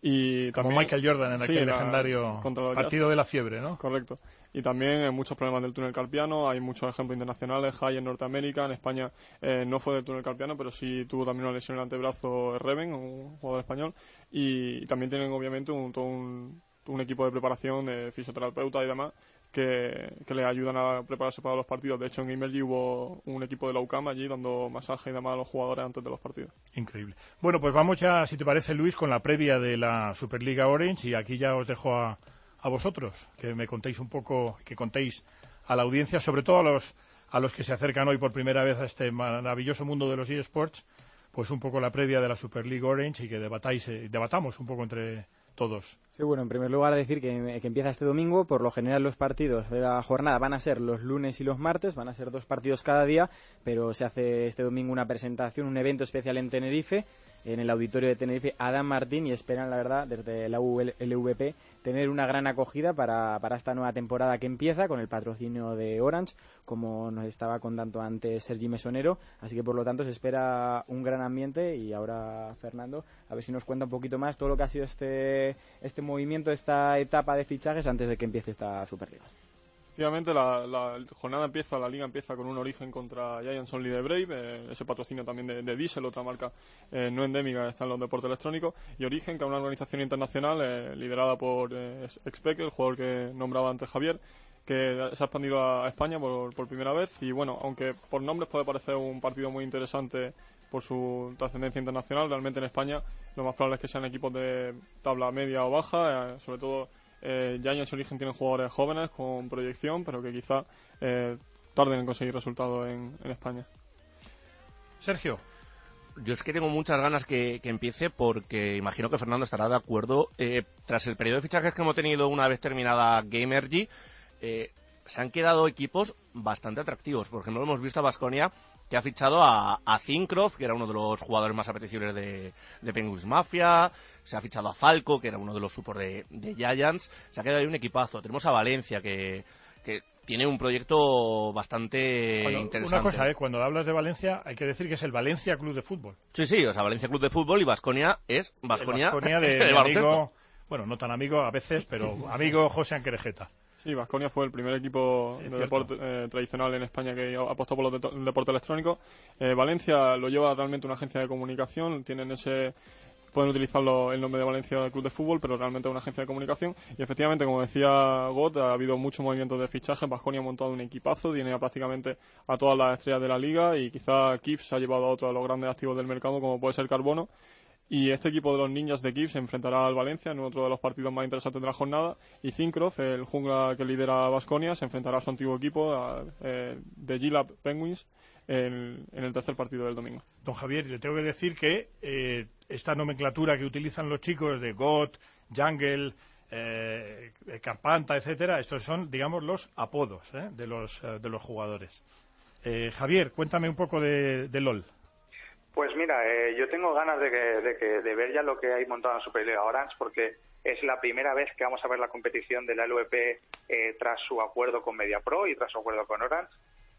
Y Como también, Michael Jordan en Sí, aquel la- legendario partido de la fiebre, ¿no? Correcto. Y también eh, muchos problemas del túnel carpiano. Hay muchos ejemplos internacionales. Hay en Norteamérica, en España eh, no fue del túnel carpiano, pero sí tuvo también una lesión en el antebrazo Reven, un jugador español. Y, también tienen obviamente un, todo un, un equipo de preparación de fisioterapeuta y demás que, que les ayudan a prepararse para los partidos. De hecho, en Emergy hubo un equipo de la UCAM allí dando masaje y demás a los jugadores antes de los partidos. Increíble. Bueno, pues vamos ya, si te parece, Luis, con la previa de la Superliga Orange y aquí ya os dejo a, a vosotros que me contéis un poco, que contéis a la audiencia, sobre todo a los, a los que se acercan hoy por primera vez a este maravilloso mundo de los eSports, pues un poco la previa de la Super League Orange y que debatáis, eh, debatamos un poco entre todos. Sí, bueno, en primer lugar decir que, que, empieza este domingo. Por lo general los partidos de la jornada van a ser los lunes y los martes, van a ser dos partidos cada día, pero se hace este domingo una presentación, un evento especial en Tenerife en el auditorio de Tenerife Adam Martín y esperan, la verdad, desde la LVP tener una gran acogida para, para esta nueva temporada que empieza con el patrocinio de Orange, como nos estaba contando antes Sergi Mesonero. Así que, por lo tanto, se espera un gran ambiente y ahora, Fernando, a ver si nos cuenta un poquito más todo lo que ha sido este, este movimiento, esta etapa de fichajes antes de que empiece esta Superliga. Efectivamente, la, la, jornada empieza, la liga empieza con un origen contra Giants Only de Brave, eh, ese patrocinio también de, de, Diesel, otra marca eh, no endémica está en los deportes electrónicos, y Origen, que es una organización internacional eh, liderada por eh, el jugador que nombraba antes Javier, que se ha expandido a España por, por, primera vez. Y bueno, aunque por nombres puede parecer un partido muy interesante por su trascendencia internacional, realmente en España lo más probable es que sean equipos de tabla media o baja, sobre todo eh, ya en su origen tienen jugadores jóvenes con proyección, pero que quizá eh, tarden en conseguir resultados en, en, España. Sergio. Yo es que tengo muchas ganas que, que empiece porque imagino que Fernando estará de acuerdo. Eh, tras el periodo de fichajes que hemos tenido una vez terminada Gamergy, eh, se han quedado equipos bastante atractivos. Por ejemplo, hemos visto a Basconia que ha fichado a, a Zincroft, que era uno de los jugadores más apetecibles de, de Penguins Mafia, se ha fichado a Falco, que era uno de los supports de, de, Giants, se ha quedado ahí un equipazo. Tenemos a Valencia, que, que tiene un proyecto bastante bueno, interesante. Una cosa, ¿eh? cuando hablas de Valencia, hay que decir que es el Valencia Club de Fútbol. Sí, sí, o sea, Valencia Club de Fútbol y Vasconia es Vasconia de, *laughs* de amigo, bueno, no tan amigo a veces, pero *laughs* amigo José Anquerejeta. Sí, Vasconia fue el primer equipo sí, de deporte eh, tradicional en España que apostó por los el deporte electrónico. Eh, Valencia lo lleva realmente una agencia de comunicación, tienen ese pueden utilizarlo el nombre de Valencia Club de Fútbol, pero realmente es una agencia de comunicación. Y efectivamente, como decía Gott, ha habido muchos movimientos de fichaje. Vasconia ha montado un equipazo, tiene prácticamente a todas las estrellas de la liga y quizá Kif se ha llevado a otro de los grandes activos del mercado, como puede ser Carbono. Y este equipo de los niños de Kiev se enfrentará al Valencia en otro de los partidos más interesantes de la jornada. Y Zincroft, el jungla que lidera Vasconia, se enfrentará a su antiguo equipo eh, de Gilab Penguins en, el tercer partido del domingo. Don Javier, le tengo que decir que eh, esta nomenclatura que utilizan los chicos de GOT, Jungle, eh, Carpanta, etcétera, estos son, digamos, los apodos ¿eh? de, los, de los jugadores. Javier, cuéntame un poco de, de LOL. Pues mira, eh, yo tengo ganas de, que, de, que, de, ver ya lo que hay montado en Superliga Orange porque es la primera vez que vamos a ver la competición de la LVP eh, tras su acuerdo con MediaPro y tras su acuerdo con Orange.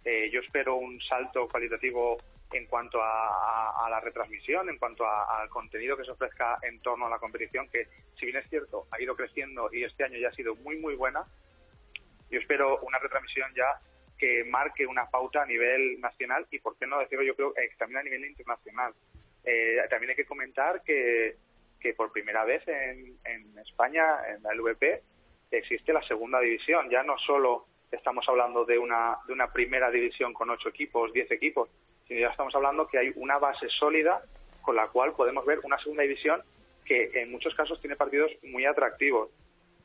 Eh, yo espero un salto cualitativo en cuanto a, a, a la retransmisión, en cuanto al contenido que se ofrezca en torno a la competición, que si bien es cierto, ha ido creciendo y este año ya ha sido muy, muy buena. Yo espero una retransmisión ya que marque una pauta a nivel nacional y, por qué no decirlo, yo creo que también a nivel internacional. Eh, también hay que comentar que, que por primera vez en, en España, en la LVP, existe la segunda división. Ya no solo estamos hablando de una, de una primera división con ocho equipos, diez equipos, sino ya estamos hablando que hay una base sólida con la cual podemos ver una segunda división que en muchos casos tiene partidos muy atractivos.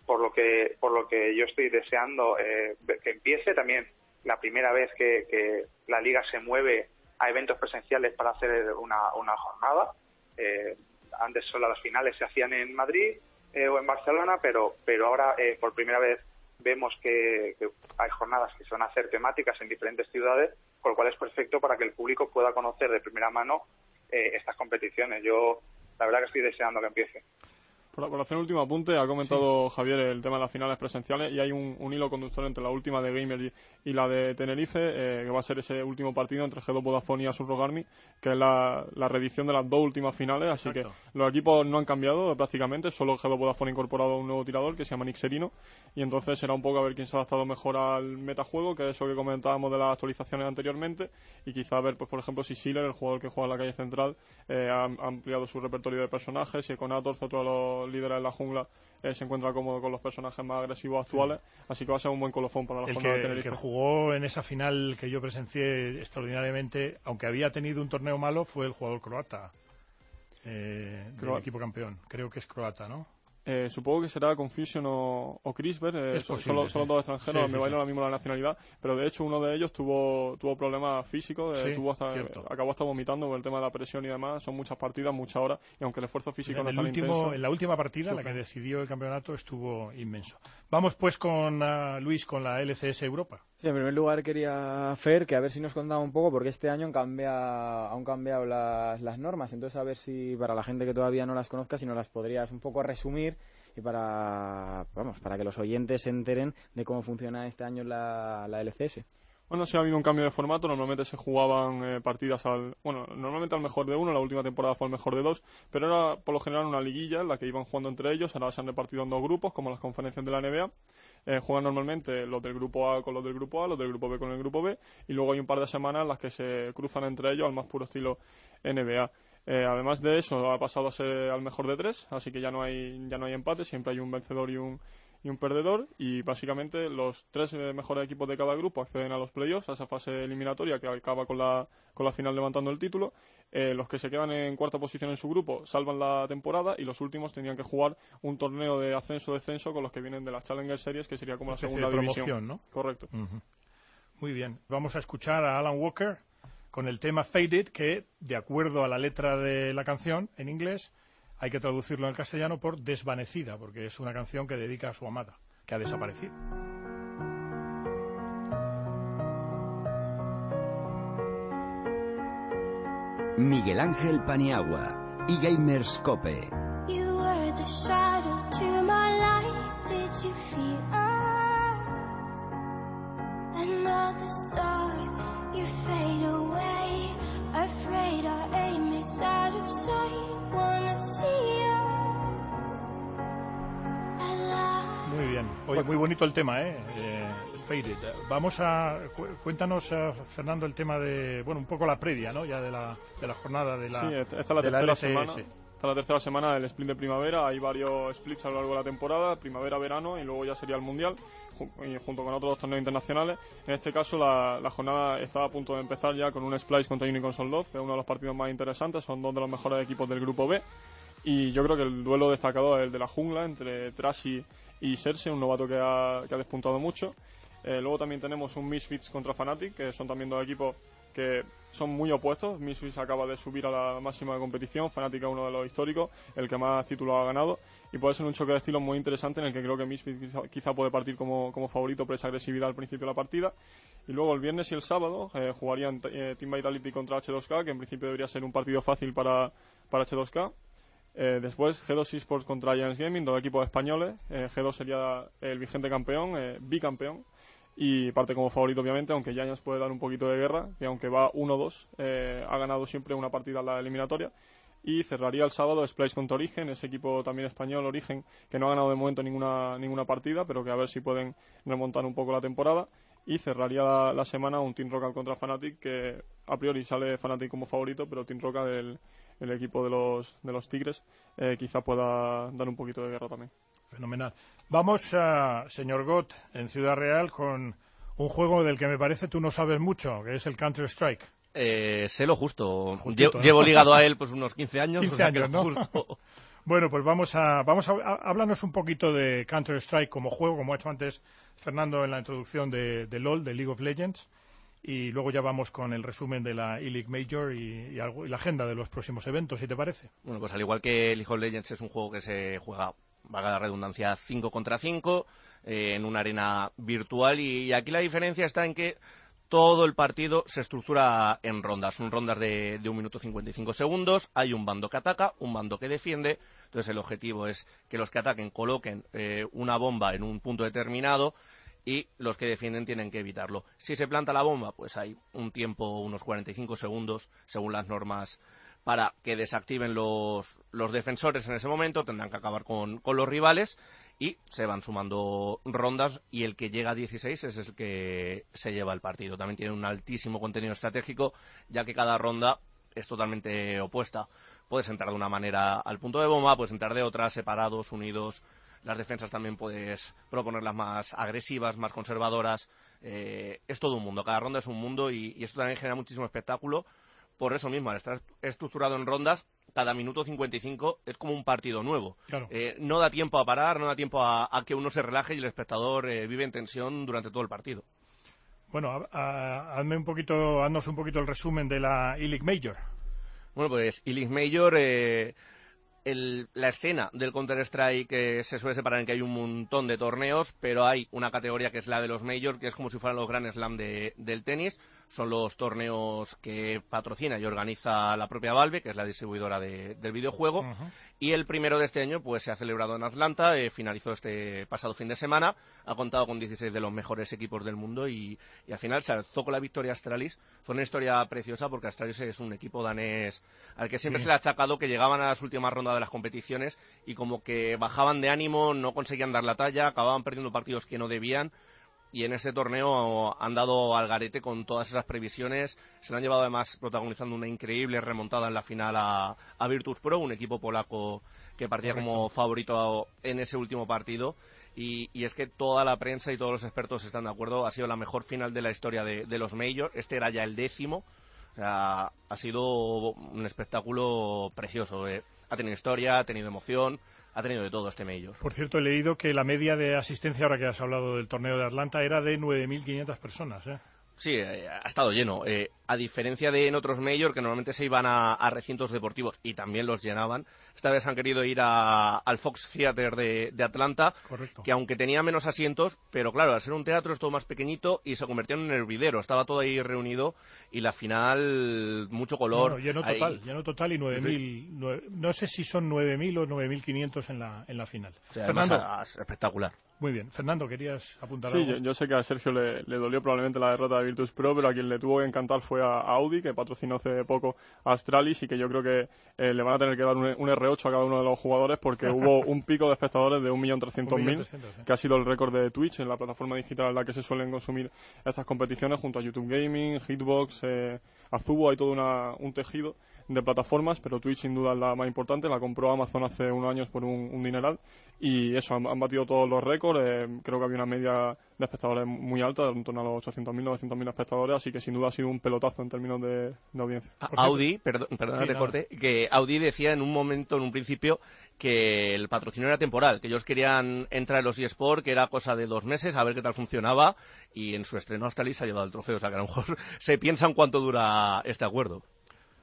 Por lo que, por lo que yo estoy deseando eh, que empiece también la primera vez que, que, la liga se mueve a eventos presenciales para hacer una, una jornada. Eh, antes solo las finales se hacían en Madrid eh, o en Barcelona, pero, pero ahora eh, por primera vez vemos que, que, hay jornadas que se van hacer temáticas en diferentes ciudades, con lo cual es perfecto para que el público pueda conocer de primera mano eh, estas competiciones. Yo la verdad que estoy deseando que empiece. Un último apunte, ha comentado sí. Javier el tema de las finales presenciales y hay un, un, hilo conductor entre la última de Gamer y, y la de Tenerife, eh, que va a ser ese último partido entre G2 Vodafone y Asurrogarmi, que es la, la, reedición de las dos últimas finales, así Exacto. que los equipos no han cambiado prácticamente, solo G2 Vodafone ha incorporado un nuevo tirador que se llama Nixerino, y entonces será un poco a ver quién se ha adaptado mejor al metajuego, que es eso que comentábamos de las actualizaciones anteriormente, y quizá ver, pues por ejemplo, si Sealer, el jugador que juega en la calle central, eh, ha, ha ampliado su repertorio de personajes, y Econator, otro de los líderes de la jungla eh, se encuentra cómodo con los personajes más agresivos actuales, sí. así que va a ser un buen colofón para la el jornada que, de Tenerife. El que jugó en esa final que yo presencié extraordinariamente, aunque había tenido un torneo malo, fue el jugador croata eh, del equipo campeón. Creo que es croata, ¿no? Eh, supongo que será Confusion o, o CRISPR, eh, Es son, sí. dos extranjeros, Sí, me sí, baila sí. ahora mismo la nacionalidad, pero de hecho uno de ellos tuvo tuvo problemas físicos, eh, tuvo hasta, acabó hasta vomitando por el tema de la presión y demás, son muchas partidas, muchas horas, y aunque el esfuerzo físico En, no es el tan último, intenso... en la última partida, la sufre. que decidió el campeonato, estuvo inmenso. Vamos pues con ah, Luis, con la LCS Europa. Sí, en primer lugar quería Fer que a ver si nos contaba un poco, porque este año han cambiado, han cambiado las, las normas, entonces a ver si para la gente que todavía no las conozca, si nos las podrías un poco resumir y para, vamos, para que los oyentes se enteren de cómo funciona este año la, la LCS. Bueno, sí ha habido un cambio de formato. Normalmente se jugaban eh, partidas al. Bueno, normalmente al mejor de uno. La última temporada fue al mejor de dos. Pero era por lo general una liguilla en la que iban jugando entre ellos. Ahora se han repartido en dos grupos, como las conferencias de la NBA. Eh, juegan normalmente los del grupo A con los del grupo A, los del grupo B con el grupo B. Y luego hay un par de semanas en las que se cruzan entre ellos al más puro estilo NBA. Eh, además de eso, ha pasado a ser al mejor de tres, así que ya no hay, ya no hay empate, siempre hay un vencedor y un, y un perdedor. Y básicamente los tres eh, mejores equipos de cada grupo acceden a los playoffs, a esa fase eliminatoria que acaba con la, con la final levantando el título. Eh, los que se quedan en cuarta posición en su grupo salvan la temporada y los últimos tendrían que jugar un torneo de ascenso-descenso con los que vienen de las Challenger Series, que sería como la segunda de división. promoción, ¿no? Correcto. Muy bien. Vamos a escuchar a Alan Walker con el tema Faded, que, de acuerdo a la letra de la canción en inglés, hay que traducirlo en castellano por desvanecida, porque es una canción que dedica a su amada, que ha desaparecido. Miguel Ángel Paniagua y Gamer Scope. You were the Oye, muy bonito el tema, ¿eh? Eh, Faded. Vamos a... cu- Cuéntanos, eh, Fernando, el tema de... Bueno, un poco la previa, ¿no? Ya de la, de la jornada de la Sí, esta es la de la tercera LCS. semana. Esta es la tercera semana del split de primavera. Hay varios splits a lo largo de la temporada, primavera-verano y luego ya sería el mundial, junto con otros torneos internacionales. En este caso, la, la jornada está a punto de empezar ya con un splice contra Unicorn Love, que es uno de los partidos más interesantes. Son dos de los mejores equipos del grupo B. Y yo creo que el duelo destacado es el de la jungla entre Trashy y Serse, un novato que ha, que ha despuntado mucho. Eh, luego también tenemos un Misfits contra Fnatic, que son también dos equipos que son muy opuestos. Misfits acaba de subir a la máxima competición, Fnatic es uno de los históricos, el que más títulos ha ganado. Y puede ser un choque de estilos muy interesante en el que creo que Misfits quizá, puede partir como, como favorito por esa agresividad al principio de la partida. Y luego el viernes y el sábado eh, jugarían eh, Team Vitality contra H2K, que en principio debería ser un partido fácil para, para H2K. Eh, después G2 Esports contra Giants Gaming, dos equipos españoles. Eh, G2 sería el vigente campeón, eh, bicampeón. Y parte como favorito, obviamente, aunque Giants puede dar un poquito de guerra. Y aunque va 1-2, eh, ha ganado siempre una partida en la eliminatoria. Y cerraría el sábado Splice contra Origen, ese equipo también español, Origen, que no ha ganado de momento ninguna, ninguna partida, pero que a ver si pueden remontar un poco la temporada. Y cerraría la, la semana un Team Rocket contra Fnatic, que a priori sale Fnatic como favorito, pero Team Rocket, el, el equipo de los, de los Tigres, eh, quizá pueda dar un poquito de guerra también. Fenomenal. Vamos, a, señor Gott, en Ciudad Real con un juego del que me parece tú no sabes mucho, que es el Counter-Strike. Eh, sé lo justo. Justito, Lle- ¿no? Llevo ligado a él pues unos 15 años. 15 o sea que años, ¿no? justo. *laughs* Bueno, pues vamos a, vamos a, a- háblanos un poquito de Counter-Strike como juego, como ha hecho antes Fernando en la introducción de, de LOL, de League of Legends, y luego ya vamos con el resumen de la E-League Major y, algo- y la agenda de los próximos eventos, si te parece. Bueno, pues al igual que League of Legends es un juego que se juega, vaga la redundancia, 5 contra 5, eh, en una arena virtual, y, y aquí la diferencia está en que todo el partido se estructura en rondas. Son rondas de, de 1 minuto 55 segundos. Hay un bando que ataca, un bando que defiende. Entonces el objetivo es que los que ataquen coloquen eh, una bomba en un punto determinado y los que defienden tienen que evitarlo. Si se planta la bomba, pues hay un tiempo, unos 45 segundos, según las normas, para que desactiven los, los defensores en ese momento. Tendrán que acabar con, con los rivales y se van sumando rondas y el que llega a 16 es el que se lleva el partido. También tiene un altísimo contenido estratégico, ya que cada ronda es totalmente opuesta. Puedes entrar de una manera al punto de bomba, puedes entrar de otra, separados, unidos. Las defensas también puedes proponerlas más agresivas, más conservadoras. Eh, es todo un mundo, cada ronda es un mundo y, y esto también genera muchísimo espectáculo. Por eso mismo, al estar estructurado en rondas, cada minuto 55 es como un partido nuevo. Claro. Eh, no da tiempo a parar, no da tiempo a, a que uno se relaje y el espectador eh, vive en tensión durante todo el partido. Bueno, hazme un poquito, haznos un poquito el resumen de la E-League Major. Bueno, pues Illich Major, eh, el- la escena del Counter-Strike eh, se suele separar en que hay un montón de torneos, pero hay una categoría que es la de los Majors, que es como si fueran los Grand Slam de- del tenis. Son los torneos que patrocina y organiza la propia Valve, que es la distribuidora de- del videojuego. Y el primero de este año pues se ha celebrado en Atlanta, eh, finalizó este pasado fin de semana, ha contado con 16 de los mejores equipos del mundo y, y al final se alzó con la victoria Astralis. Fue una historia preciosa porque Astralis es un equipo danés al que siempre Sí. se le ha achacado que llegaban a las últimas rondas de las competiciones y como que bajaban de ánimo, no conseguían dar la talla, acababan perdiendo partidos que no debían y en ese torneo han dado al garete con todas esas previsiones. Se han llevado además protagonizando una increíble remontada en la final a, a Virtus Pro, un equipo polaco que partía como favorito en ese último partido. Y, y es que toda la prensa y todos los expertos están de acuerdo. Ha sido la mejor final de la historia de, de los Majors. Este era ya el décimo. O sea, ha sido un espectáculo precioso. eh. Ha tenido historia, ha tenido emoción, ha tenido de todo este Major. Por cierto, he leído que la media de asistencia, ahora que has hablado del torneo de Atlanta, era de 9.500 personas. ¿eh? Sí, eh, ha estado lleno. Eh, a diferencia de en otros Major, que normalmente se iban a, a recintos deportivos y también los llenaban, esta vez han querido ir a- al Fox Theater de, de Atlanta, Correcto. que aunque tenía menos asientos, pero claro, al ser un teatro es todo más pequeñito y se convirtió en un hervidero. Estaba todo ahí reunido y la final, mucho color. Lleno Ahí- total, lleno total y 9.000. Sí, nueve- no sé si son 9.000 o 9.500 en la, en la final. O sea, además, Fernando, espectacular. Muy bien. Fernando, ¿querías apuntar Sí, algo? yo, yo sé que a Sergio le, le dolió probablemente la derrota de Virtus Pro, pero a quien le tuvo que encantar fue a Audi, que patrocinó hace poco a Astralis y que yo creo que eh, le van a tener que dar un, un R8 a cada uno de los jugadores porque *laughs* hubo un pico de espectadores de 1.300.000, 1.300.000, ¿eh? que ha sido el récord de Twitch en la plataforma digital en la que se suelen consumir estas competiciones junto a YouTube Gaming, Hitbox, eh, Azubo, hay todo una- un tejido de plataformas, pero Twitch sin duda es la más importante, la compró Amazon hace unos años por un, un dineral. Y eso, han, han batido todos los récords, eh, creo que había una media de espectadores muy alta, en torno a los 800.000, 900.000 espectadores, así que sin duda ha sido un pelotazo en términos de, de audiencia. Audi, perdón, perdona Sí, que te nada. corte, que Audi decía en un momento, en un principio, que el patrocinio era temporal, que ellos querían entrar en los eSports, que era cosa de dos meses, a ver qué tal funcionaba, y en su estreno hasta se ha llevado el trofeo, o sea que a lo mejor *laughs* se piensan cuánto dura este acuerdo.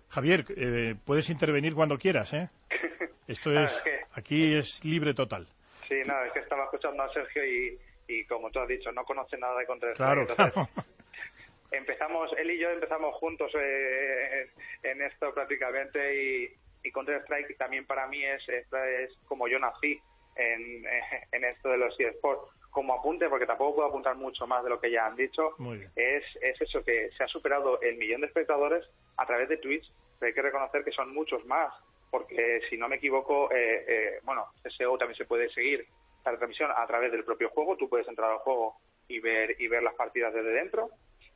Javier, eh, puedes intervenir cuando quieras, ¿eh? *laughs* Esto Ah, es, aquí es libre total. Sí, nada, es que estaba escuchando a Sergio y, y como tú has dicho, no conoce nada de Counter-Strike. Claro, entonces, claro. *laughs* empezamos, él y yo empezamos juntos eh, en esto prácticamente y, y Counter-Strike también para mí es, es, es como yo nací en, *laughs* en esto de los eSports. Como apunte, porque tampoco puedo apuntar mucho más de lo que ya han dicho, es, es eso que se ha superado el millón de espectadores a través de Twitch, pero hay que reconocer que son muchos más, porque si no me equivoco, eh, eh, bueno, SEO también se puede seguir la retransmisión a través del propio juego, tú puedes entrar al juego y ver y ver las partidas desde dentro.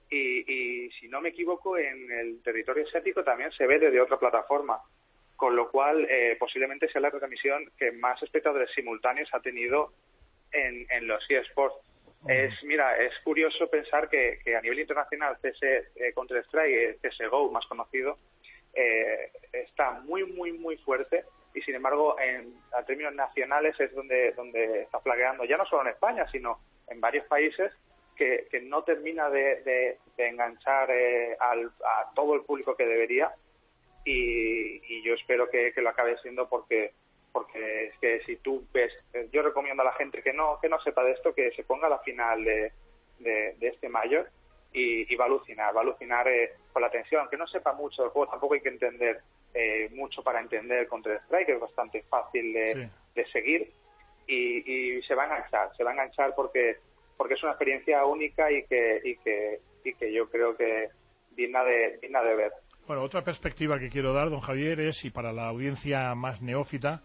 Y, y si no me equivoco, en el territorio asiático también se ve desde otra plataforma, con lo cual eh, posiblemente sea la retransmisión que más espectadores simultáneos ha tenido en, en los eSports. Es, mira, es curioso pensar que, que a nivel internacional CS eh, Counter-Strike, eh, CSGO más conocido, eh, está muy, muy, muy fuerte y sin embargo en a términos nacionales es donde, donde está flagueando, ya no solo en España, sino en varios países que, que no termina de, de- de enganchar eh, al- a todo el público que debería y, y yo espero que, que lo acabe siendo porque porque es que si tú ves, eh, yo recomiendo a la gente que no que no sepa de esto que se ponga a la final de, de, de este mayo y, y va a alucinar, va a alucinar eh, con la tensión, que no sepa mucho del juego, tampoco hay que entender eh, mucho para entender Counter Strike, es bastante fácil de, de seguir y, y se va a enganchar, se va a enganchar porque porque es una experiencia única y que y que y que yo creo que digna de digna de ver. Bueno, otra perspectiva que quiero dar, don Javier, es, y para la audiencia más neófita,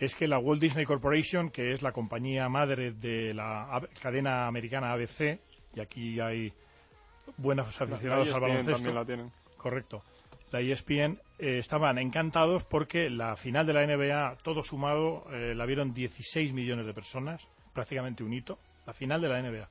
es que la Walt Disney Corporation, que es la compañía madre de la cadena americana ABC, y aquí hay buenos aficionados La al baloncesto. también la tienen. Correcto. La E ESPN eh, estaban encantados porque la final de la NBA, todo sumado, eh, la vieron 16 millones de personas, prácticamente un hito, la final de la NBA.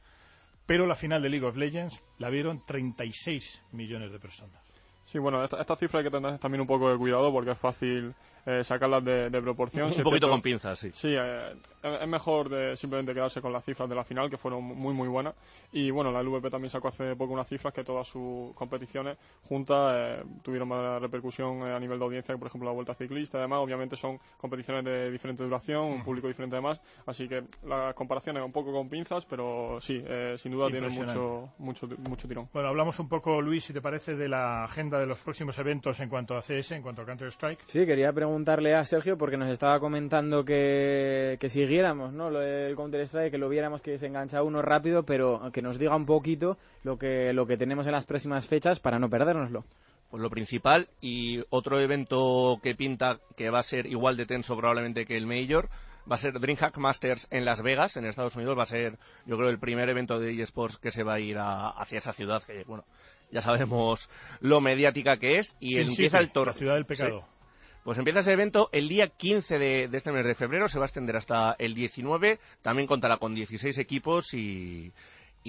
Pero la final de League of Legends la vieron 36 millones de personas. Sí, bueno, esta, esta cifra hay que tener también un poco de cuidado porque es fácil eh, sacarlas de, de proporción. Un poquito cierto- con pinzas, sí. Sí, eh, es mejor de simplemente quedarse con las cifras de la final, que fueron muy, muy buenas. Y bueno, la LVP también sacó hace poco unas cifras que todas sus competiciones juntas eh, tuvieron más repercusión eh, a nivel de audiencia que, por ejemplo, la Vuelta Ciclista. Además, obviamente son competiciones de diferente duración, un público diferente además. Así que la comparación es un poco con pinzas, pero sí, eh, sin duda tiene Impresionante. mucho, mucho, mucho tirón. Bueno, hablamos un poco, Luis, si te parece, de la agenda de los próximos eventos en cuanto a CS, en cuanto a Counter-Strike. Sí, quería preguntarle a Sergio porque nos estaba comentando que, que siguiéramos ¿no? lo del Counter-Strike, que lo viéramos que se engancha uno rápido, pero que nos diga un poquito lo que, lo que tenemos en las próximas fechas para no perdérnoslo. Pues lo principal y otro evento que pinta que va a ser igual de tenso probablemente que el Major va a ser DreamHack Masters en Las Vegas, en Estados Unidos. Va a ser, yo creo, el primer evento de eSports que se va a ir a- hacia esa ciudad que, bueno, ya sabemos lo mediática que es. Y empieza el torneo. la ciudad del pecado. Pues empieza ese evento el día 15 de, este mes de febrero, se va a extender hasta el 19. También contará con 16 equipos y,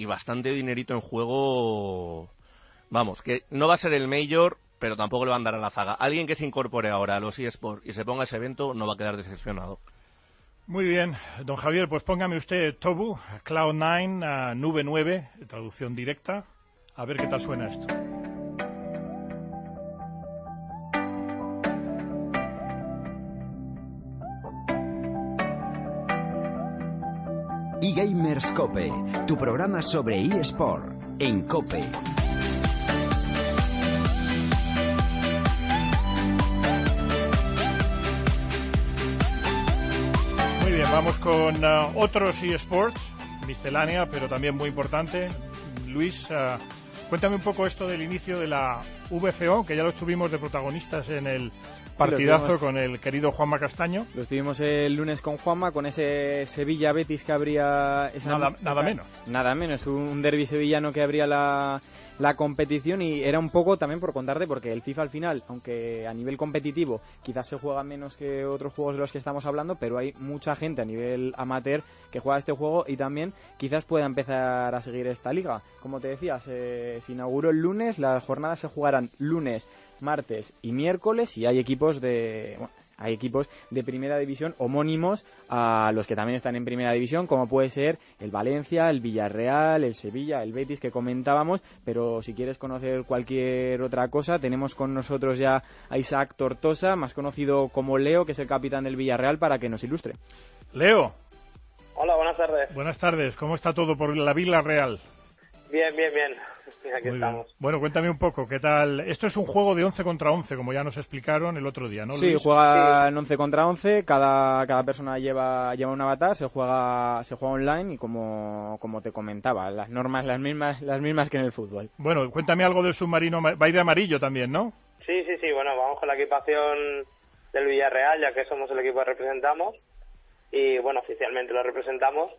bastante dinerito en juego. Vamos, que no va a ser el Major, pero tampoco le van a dar a la zaga. Alguien que se incorpore ahora a los eSports y se ponga ese evento no va a quedar decepcionado. Muy bien, don Javier, pues póngame usted Tobu, Cloud9, ah, Nube 9, traducción directa. A ver qué tal suena esto. eGamers Cope, tu programa sobre eSport en Cope. Muy bien, vamos con ah, otros eSports, miscelánea, pero también muy importante. Luis, ah, cuéntame un poco esto del inicio de la VFO, que ya lo estuvimos de protagonistas en el partidazo con el querido Juanma Castaño. Lo estuvimos el lunes con Juanma, con ese Sevilla-Betis que abría... Esa Nada- nada menos. Nada menos, un derby sevillano que abría la, la competición y era un poco también por contarte, porque el FIFA al final, aunque a nivel competitivo quizás se juega menos que otros juegos de los que estamos hablando, pero hay mucha gente a nivel amateur que juega este juego y también quizás pueda empezar a seguir esta liga. Como te decía, se, se inauguró el lunes, las jornadas se jugarán lunes, martes y miércoles y hay equipos de... bueno, hay equipos de primera división homónimos a los que también están en primera división, como puede ser el Valencia, el Villarreal, el Sevilla, el Betis que comentábamos, pero si quieres conocer cualquier otra cosa, tenemos con nosotros ya a Isaac Tortosa, más conocido como Leo, que es el capitán del Villarreal, para que nos ilustre. Leo, Hola, buenas tardes. buenas tardes, ¿cómo está todo por la Vila Real? Bien, bien, bien. Aquí Muy bien. estamos. Bueno, cuéntame un poco, ¿qué tal? Esto es un juego de 11 contra 11, como ya nos explicaron el otro día, ¿no? Sí, Luis? juegan 11 contra 11, cada, cada persona lleva, lleva un avatar, se juega, se juega online y como, como te comentaba, las normas las mismas, las mismas que en el fútbol. Bueno, cuéntame algo del submarino, ma- va a ir de amarillo también, ¿no? Sí, sí, sí. Bueno, vamos con la equipación del Villarreal, ya que somos el equipo que representamos. Y bueno, oficialmente lo representamos.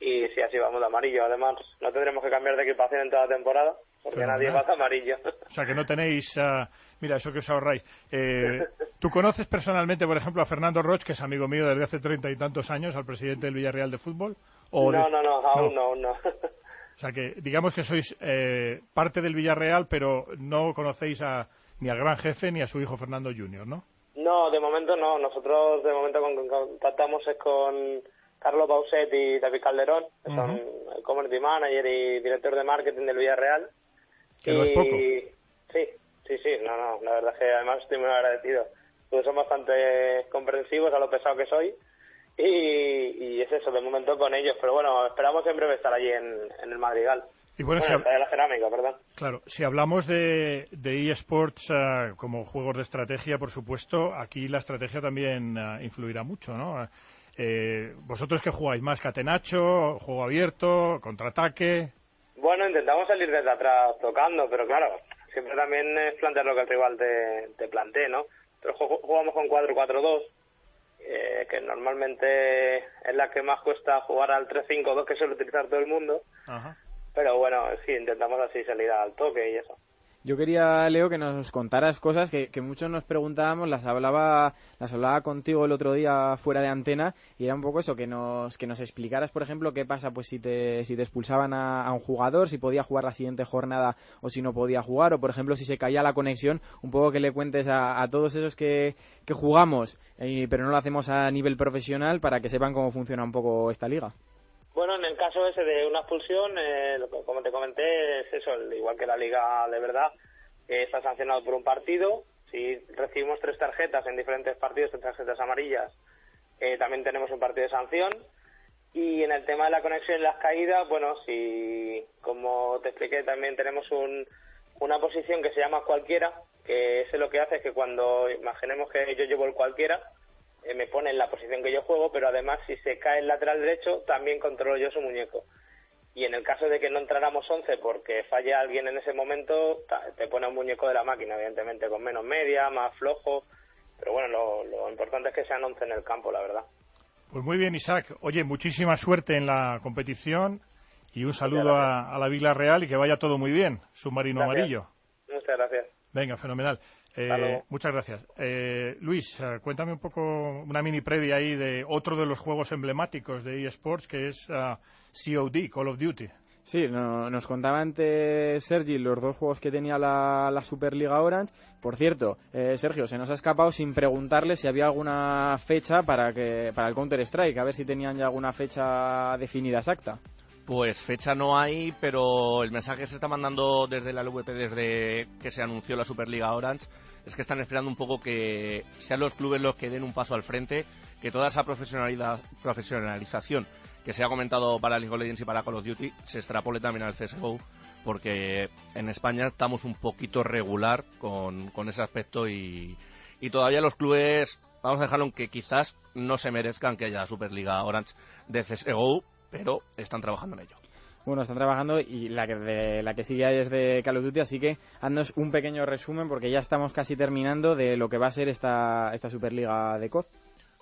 Y sí, así vamos de amarillo. Además, no tendremos que cambiar de equipación en toda la temporada, porque nadie va de amarillo. O sea, que no tenéis... ah, mira, eso que os ahorráis. Eh, *laughs* ¿Tú conoces personalmente, por ejemplo, a Fernando Roch, que es amigo mío desde hace treinta y tantos años, al presidente del Villarreal de Fútbol? ¿O de- no, no, no, aún no, aún no. O sea, que digamos que sois eh, parte del Villarreal, pero no conocéis a, ni al gran jefe ni a su hijo Fernando Junior, ¿no? No, de momento no. Nosotros de momento con, con- contactamos es con Carlos Bauset y David Calderón, que son el community manager y director de marketing del Villarreal. Que no es Y- poco. Sí, sí, sí. No, no. La verdad es que además estoy muy agradecido. Porque son bastante comprensivos a lo pesado que soy. Y, y es eso, de momento con ellos. Pero bueno, esperamos en breve estar allí en, en el Madrigal. Y bueno, si hab- Estadio de la Cerámica, perdón. Claro, si hablamos de, de eSports ah, como juegos de estrategia, por supuesto, aquí la estrategia también ah, influirá mucho, ¿no? Eh, ¿Vosotros qué jugáis más? ¿Catenacho? ¿Juego abierto? ¿Contraataque? Bueno, intentamos salir desde atrás tocando, pero claro, siempre también es plantear lo que el rival te, te plantee, ¿no? Pero ju- jugamos con 4-4-2, eh, que normalmente es la que más cuesta jugar al 3-5-2 que suele utilizar todo el mundo. Ajá. Pero bueno, sí, intentamos así salir al toque y eso. Yo quería, Leo, que nos contaras cosas que, que muchos nos preguntábamos, las hablaba, las hablaba contigo el otro día fuera de antena, y era un poco eso, que nos, que nos explicaras, por ejemplo, qué pasa pues si te, si te expulsaban a, un jugador, si podía jugar la siguiente jornada o si no podía jugar, o por ejemplo si se caía la conexión, un poco que le cuentes a, a todos esos que, que jugamos, eh, pero no lo hacemos a nivel profesional, para que sepan cómo funciona un poco esta liga. Bueno, en el caso ese de una expulsión, eh, como te comenté, es eso, igual que la liga de verdad, está sancionado por un partido. Si recibimos tres tarjetas en diferentes partidos, tres tarjetas amarillas, eh, también tenemos un partido de sanción. Y en el tema de la conexión y las caídas, bueno, si, como te expliqué, también tenemos un, una posición que se llama cualquiera, que ese lo que hace es que cuando imaginemos que yo llevo el cualquiera, eh, me pone en la posición que yo juego, pero además si se cae el lateral derecho, también controlo yo su muñeco. Y en el caso de que no entráramos 11 porque falle alguien en ese momento, te pone un muñeco de la máquina, evidentemente, con menos media, más flojo. Pero bueno, lo, lo importante es que sean 11 en el campo, la verdad. Pues muy bien, Isaac. Oye, muchísima suerte en la competición y un saludo a, a la Vila Real y que vaya todo muy bien. Submarino Gracias. amarillo. Muchas gracias. Venga, fenomenal. Eh, muchas gracias. Eh, Luis, eh, cuéntame un poco, una mini previa ahí de otro de los juegos emblemáticos de eSports, que es ah, COD, Call of Duty. Sí, no- nos contaba antes Sergi los dos juegos que tenía la, la Superliga Orange. Por cierto, eh, Sergio, se nos ha escapado sin preguntarle si había alguna fecha para que para el Counter Strike, a ver si tenían ya alguna fecha definida exacta. Pues fecha no hay, pero el mensaje se está mandando desde la LVP, desde que se anunció la Superliga Orange, es que están esperando un poco que sean los clubes los que den un paso al frente, que toda esa profesionalización que se ha comentado para League of Legends y para Call of Duty se extrapole también al CSGO, porque en España estamos un poquito regular con, ese aspecto y, y todavía los clubes, vamos a dejarlo en que quizás no se merezcan que haya Superliga Orange de CSGO, pero están trabajando en ello. Bueno, están trabajando y la que, de- la que sigue ahí es de Call of Duty, así que haznos un pequeño resumen porque ya estamos casi terminando de lo que va a ser esta, esta Superliga de COD.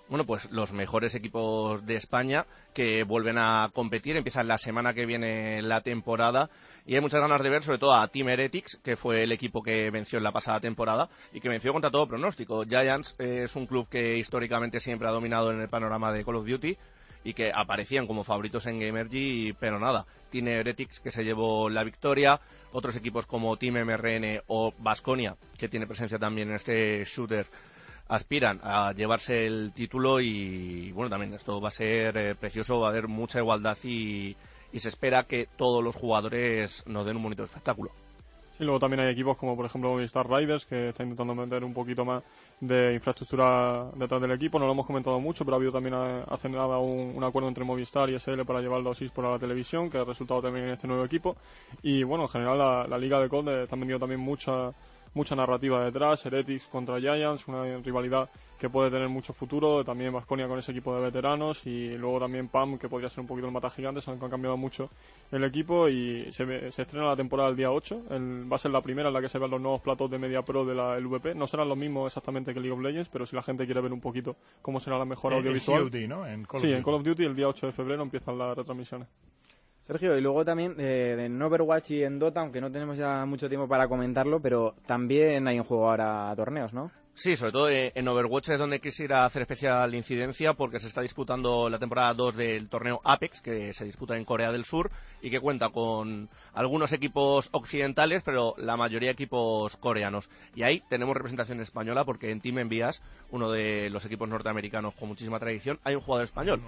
Bueno, pues los mejores equipos de España que vuelven a competir. Empiezan la semana que viene la temporada y hay muchas ganas de ver sobre todo a Team Heretics, que fue el equipo que venció en la pasada temporada y que venció contra todo pronóstico. Giants es un club que históricamente siempre ha dominado en el panorama de Call of Duty y que aparecían como favoritos en Gamergy, pero nada. Team Heretics que se llevó la victoria, otros equipos como Team MRN o Vasconia, que tiene presencia también en este shooter, aspiran a llevarse el título y bueno, también esto va a ser eh, precioso, va a haber mucha igualdad y, y se espera que todos los jugadores nos den un bonito espectáculo. Y luego también hay equipos como por ejemplo Movistar Riders que está intentando meter un poquito más de infraestructura detrás del equipo. No lo hemos comentado mucho, pero ha habido también hace nada un, acuerdo entre Movistar y SL para llevar los eSports a la televisión, que ha resultado también en este nuevo equipo. Y bueno, en general la, la liga de COD eh, está vendiendo también mucha mucha narrativa detrás, Heretics contra Giants, una rivalidad que puede tener mucho futuro, también Vasconia con ese equipo de veteranos y luego también PAM que podría ser un poquito el mata gigantes, aunque han cambiado mucho el equipo y se, se estrena la temporada el día 8, el- va a ser la primera en la que se ven los nuevos platos de Media Pro de la LVP, no serán los mismos exactamente que League of Legends, pero si la gente quiere ver un poquito cómo será la mejor en audiovisual. ¿no? En Call of sí, Duty. en Call of Duty el día 8 de febrero empiezan las retransmisiones. Sergio, y luego también eh, en Overwatch y en Dota, aunque no tenemos ya mucho tiempo para comentarlo, pero también hay en juego ahora torneos, ¿no? Sí, sobre todo eh, en Overwatch es donde quisiera hacer especial incidencia porque se está disputando la temporada 2 del torneo Apex que se disputa en Corea del Sur y que cuenta con algunos equipos occidentales pero la mayoría equipos coreanos. Y ahí tenemos representación española porque en Team Envías, uno de los equipos norteamericanos con muchísima tradición, hay un jugador español.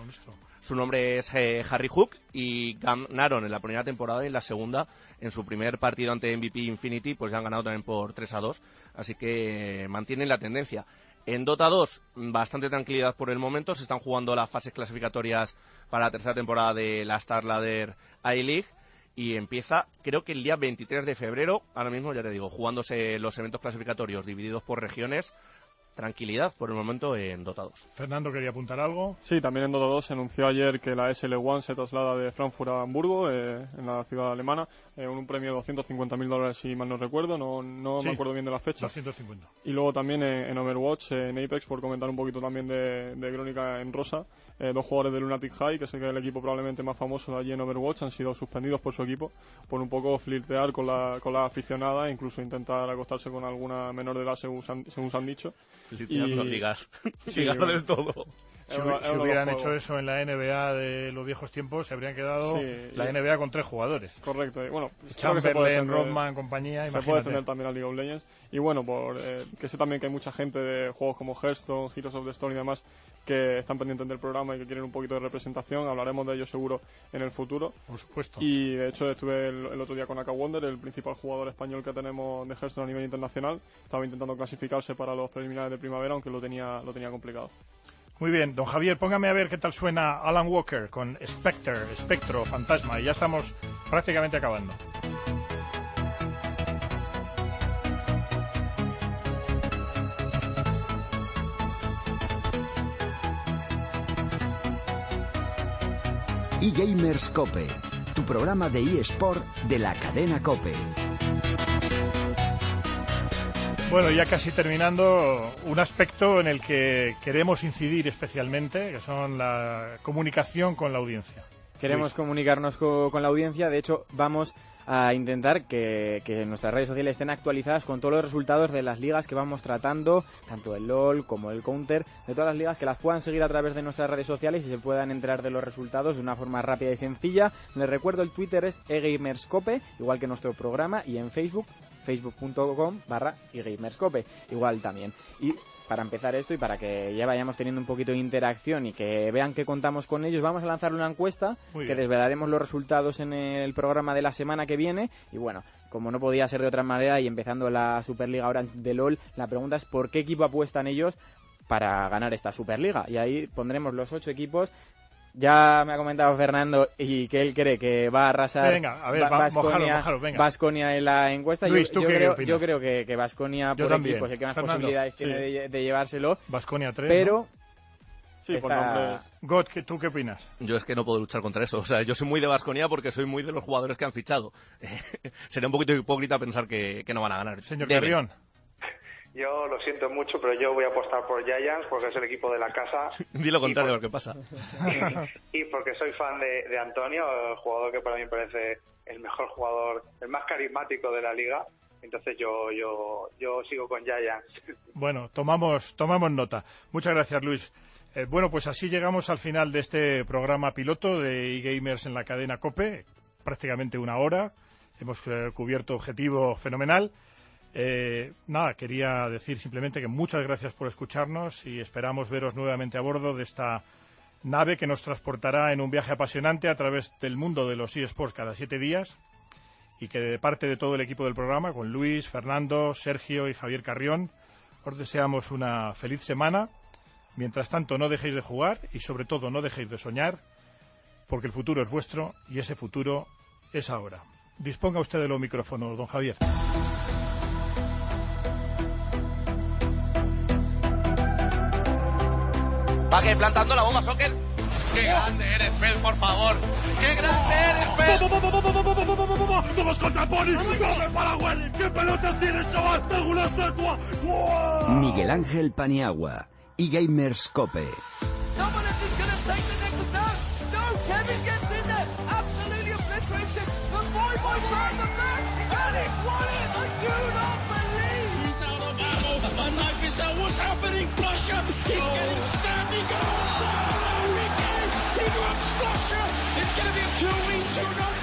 Su nombre es eh, Harry Hook y ganaron en la primera temporada y en la segunda, en su primer partido ante MVP Infinity, pues ya han ganado también por 3 a 2. Así que mantienen la tendencia. En Dota 2, bastante tranquilidad por el momento. Se están jugando las fases clasificatorias para la tercera temporada de la Star Ladder I-League. Y empieza, creo que el día 23 de febrero, ahora mismo ya te digo, jugándose los eventos clasificatorios divididos por regiones. Tranquilidad por el momento en Dota 2. Fernando quería apuntar algo. Sí, también en Dota 2 se anunció ayer que la SL1 se traslada de Frankfurt a Hamburgo, eh, en la ciudad alemana, eh, un premio de 250.000 dólares si mal no recuerdo, no, no Sí, me acuerdo bien de la fecha. 250. Y luego también eh, en Overwatch, eh, en Apex, por comentar un poquito también de, de Crónica en Rosa, eh, dos jugadores de Lunatic High, que es el equipo probablemente más famoso de allí en Overwatch, han sido suspendidos por su equipo por un poco flirtear con la, con la aficionada e incluso intentar acostarse con alguna menor de edad, según, según se han dicho. Flirtear no ligar. *laughs* Sí, bueno. del todo. Si, hubieran hecho eso en la NBA de los viejos tiempos, se habrían quedado Sí, la y- NBA con tres jugadores. Correcto, y bueno, Chamberlain, Rodman, compañía, Se puede extender también a League of Legends. Y bueno, por, eh, que sé también que hay mucha gente de juegos como Hearthstone, Heroes of the Storm y demás que están pendientes del programa y que quieren un poquito de representación. Hablaremos de ello seguro en el futuro. Por supuesto. Y de hecho estuve el, el otro día con Aka Wonder, el principal jugador español que tenemos de Hearthstone a nivel internacional. Estaba intentando clasificarse para los preliminares de primavera, aunque lo tenía, lo tenía complicado. Muy bien, don Javier, póngame a ver qué tal suena Alan Walker con Spectre, Espectro, Fantasma, y ya estamos prácticamente acabando. eGamers Cope, tu programa de eSport de la cadena Cope. Bueno, ya casi terminando, un aspecto en el que queremos incidir especialmente, que son la comunicación con la audiencia. Queremos Luis. comunicarnos co- con la audiencia, de hecho vamos a intentar que, que nuestras redes sociales estén actualizadas con todos los resultados de las ligas que vamos tratando, tanto el LOL como el Counter, de todas las ligas que las puedan seguir a través de nuestras redes sociales y se puedan enterar de los resultados de una forma rápida y sencilla. Les recuerdo el Twitter es eGamerscope, igual que nuestro programa, y en Facebook facebook.com barra eGamerscope, igual también. Y para empezar esto y para que ya vayamos teniendo un poquito de interacción y que vean que contamos con ellos, vamos a lanzar una encuesta Muy que bien. desvelaremos los resultados en el programa de la semana que viene. Y bueno, como no podía ser de otra manera y empezando la Superliga Orange de LOL, la pregunta es por qué equipo apuestan ellos para ganar esta Superliga. Y ahí pondremos los ocho equipos. Ya me ha comentado Fernando y que él cree que va a arrasar Venga, a ver, va- mojaros, venga. Baskonia en la encuesta. Luis, yo, ¿tú yo qué creo, opinas? yo creo que, que Baskonia Yo por también. equipos, el que más Fernando, posibilidades sí. tiene de, de llevárselo. Baskonia 3. Pero Sí, por. God, ¿qué- ¿tú qué opinas? Yo es que no puedo luchar contra eso. O sea, yo soy muy de Vasconia porque soy muy de los jugadores que han fichado. *laughs* Sería un poquito hipócrita pensar que, que no van a ganar. Señor Deben. Carrión. Yo lo siento mucho, pero yo voy a apostar por Giants porque es el equipo de la casa *laughs* Di lo contrario de lo que pasa. *laughs* y porque soy fan de, de Antonio, el jugador que para mí me parece el mejor jugador, el más carismático de la liga. Entonces yo yo yo sigo con Giants. *laughs* Bueno, tomamos, tomamos nota. Muchas gracias, Luis. Eh, bueno, pues así llegamos al final de este programa piloto de eGamers en la cadena COPE, prácticamente una hora. Hemos eh, cubierto objetivo fenomenal. Eh, nada, quería decir simplemente que muchas gracias por escucharnos y esperamos veros nuevamente a bordo de esta nave que nos transportará en un viaje apasionante a través del mundo de los eSports cada siete días y que de parte de todo el equipo del programa, con Luis, Fernando, Sergio y Javier Carrión, os deseamos una feliz semana. Mientras tanto, no dejéis de jugar y sobre todo no dejéis de soñar, porque el futuro es vuestro y ese futuro es ahora. Disponga usted de los micrófonos, don Javier. ¿Va que plantando la bomba, Soccer? ¡Qué grande eres, Fel, por favor! ¡Qué grande eres, Fel! ¡Vamos contra Pony! ¿Qué pelotas tienes, chaval? ¡Tengo una estatua! Miguel Ángel Paniagua, eGamers Cope. Someone is just going to take the next attack. No, Kevin gets in there. Absolutely obliterates is that what's happening? Blusher, he's oh. getting stabbed, he got oh, he drops Blusher, it's going to be a 2 week 2 0